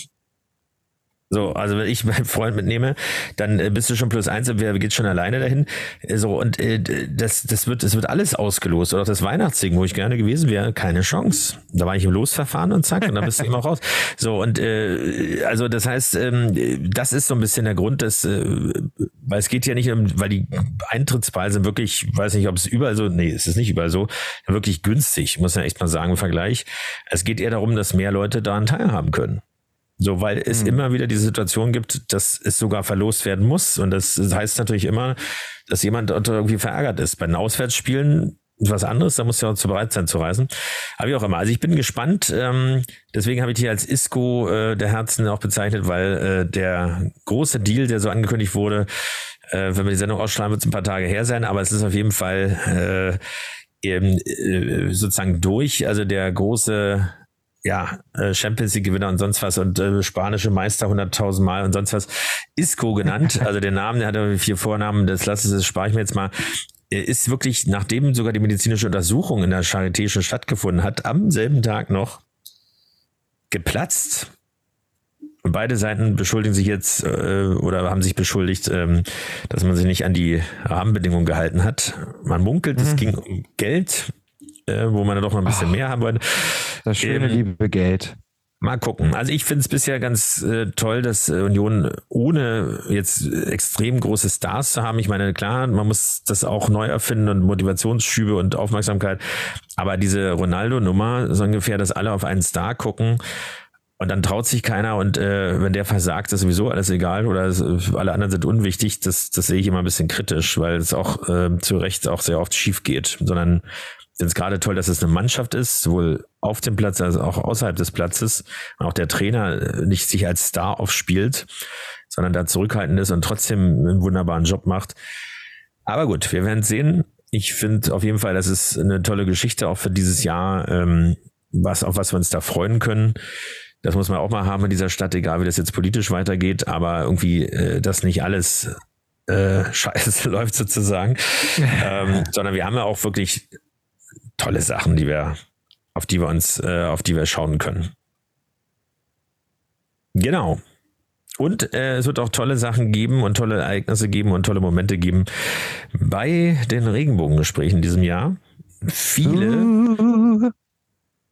So, also wenn ich meinen Freund mitnehme, dann äh, bist du schon plus eins und wer geht schon alleine dahin. Äh, so, und äh, das, das wird, das wird alles ausgelost. Oder auch das Weihnachtssingen, wo ich gerne gewesen wäre, keine Chance. Da war ich im Losverfahren und zack, und dann bist du immer raus. So, und äh, also das heißt, ähm, das ist so ein bisschen der Grund, dass, äh, weil es geht ja nicht um, weil die Eintrittspreise wirklich, weiß nicht, ob es überall so, nee, es ist nicht überall so, wirklich günstig, muss man echt mal sagen, im Vergleich. Es geht eher darum, dass mehr Leute daran teilhaben können. So, weil es mhm. immer wieder diese Situation gibt, dass es sogar verlost werden muss. Und das heißt natürlich immer, dass jemand irgendwie verärgert ist. Bei den Auswärtsspielen was anderes, da muss ja auch zu bereit sein zu reisen. Aber wie auch immer. Also ich bin gespannt. Ähm, deswegen habe ich hier als Isco äh, der Herzen auch bezeichnet, weil äh, der große Deal, der so angekündigt wurde, äh, wenn wir die Sendung ausstrahlen, wird es ein paar Tage her sein. Aber es ist auf jeden Fall äh, eben, äh, sozusagen durch. Also der große ja, äh, Champions League Gewinner und sonst was und äh, spanische Meister 100.000 Mal und sonst was. Isco genannt, also der Name, der hat vier Vornamen, das lasse das spare ich mir jetzt mal. Er ist wirklich, nachdem sogar die medizinische Untersuchung in der Charité schon stattgefunden hat, am selben Tag noch geplatzt. Und beide Seiten beschuldigen sich jetzt äh, oder haben sich beschuldigt, ähm, dass man sich nicht an die Rahmenbedingungen gehalten hat. Man munkelt, mhm. es ging um Geld, äh, wo man dann doch noch ein bisschen Ach, mehr haben wollte. Das schöne ähm, liebe Geld. Mal gucken. Also ich finde es bisher ganz äh, toll, dass äh, Union ohne jetzt extrem große Stars zu haben. Ich meine, klar, man muss das auch neu erfinden und Motivationsschübe und Aufmerksamkeit. Aber diese Ronaldo-Nummer, so ungefähr, dass alle auf einen Star gucken und dann traut sich keiner und äh, wenn der versagt, ist sowieso alles egal oder es, alle anderen sind unwichtig. Das, das sehe ich immer ein bisschen kritisch, weil es auch äh, zu Recht auch sehr oft schief geht, sondern finde es gerade toll, dass es eine Mannschaft ist, sowohl auf dem Platz als auch außerhalb des Platzes. Und auch der Trainer äh, nicht sich als Star aufspielt, sondern da zurückhaltend ist und trotzdem einen wunderbaren Job macht. Aber gut, wir werden sehen. Ich finde auf jeden Fall, das ist eine tolle Geschichte auch für dieses Jahr, ähm, was, auf was wir uns da freuen können. Das muss man auch mal haben in dieser Stadt, egal wie das jetzt politisch weitergeht, aber irgendwie, äh, dass nicht alles äh, scheiße läuft sozusagen, ähm, sondern wir haben ja auch wirklich tolle Sachen, die wir, auf die wir uns, äh, auf die wir schauen können. Genau. Und äh, es wird auch tolle Sachen geben und tolle Ereignisse geben und tolle Momente geben bei den Regenbogengesprächen in diesem Jahr. Viele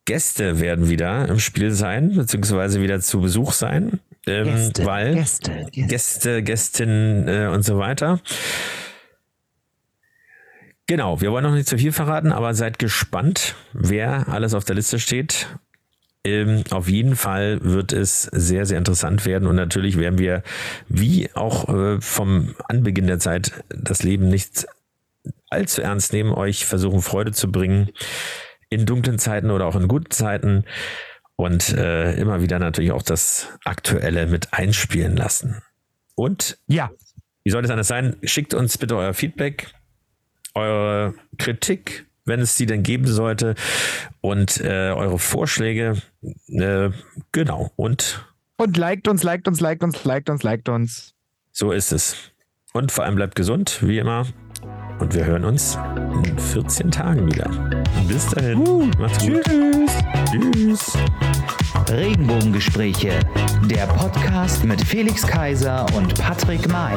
Gäste werden wieder im Spiel sein, beziehungsweise wieder zu Besuch sein. Ähm, Gäste, weil Gäste, Gäste, Gäste Gästinnen äh, und so weiter. Genau, wir wollen noch nicht zu viel verraten, aber seid gespannt, wer alles auf der Liste steht. Ähm, auf jeden Fall wird es sehr, sehr interessant werden und natürlich werden wir, wie auch äh, vom Anbeginn der Zeit, das Leben nicht allzu ernst nehmen, euch versuchen Freude zu bringen in dunklen Zeiten oder auch in guten Zeiten und äh, immer wieder natürlich auch das Aktuelle mit einspielen lassen. Und ja, wie soll es anders sein? Schickt uns bitte euer Feedback, eure Kritik, wenn es die denn geben sollte, und äh, eure Vorschläge. Äh, genau. Und und liked uns, liked uns, liked uns, liked uns, liked uns. So ist es. Und vor allem bleibt gesund, wie immer. Und wir hören uns in 14 Tagen wieder. Bis dahin. Uh, Macht's gut. Tschüss. Tschüss. Regenbogengespräche. Der Podcast mit Felix Kaiser und Patrick May.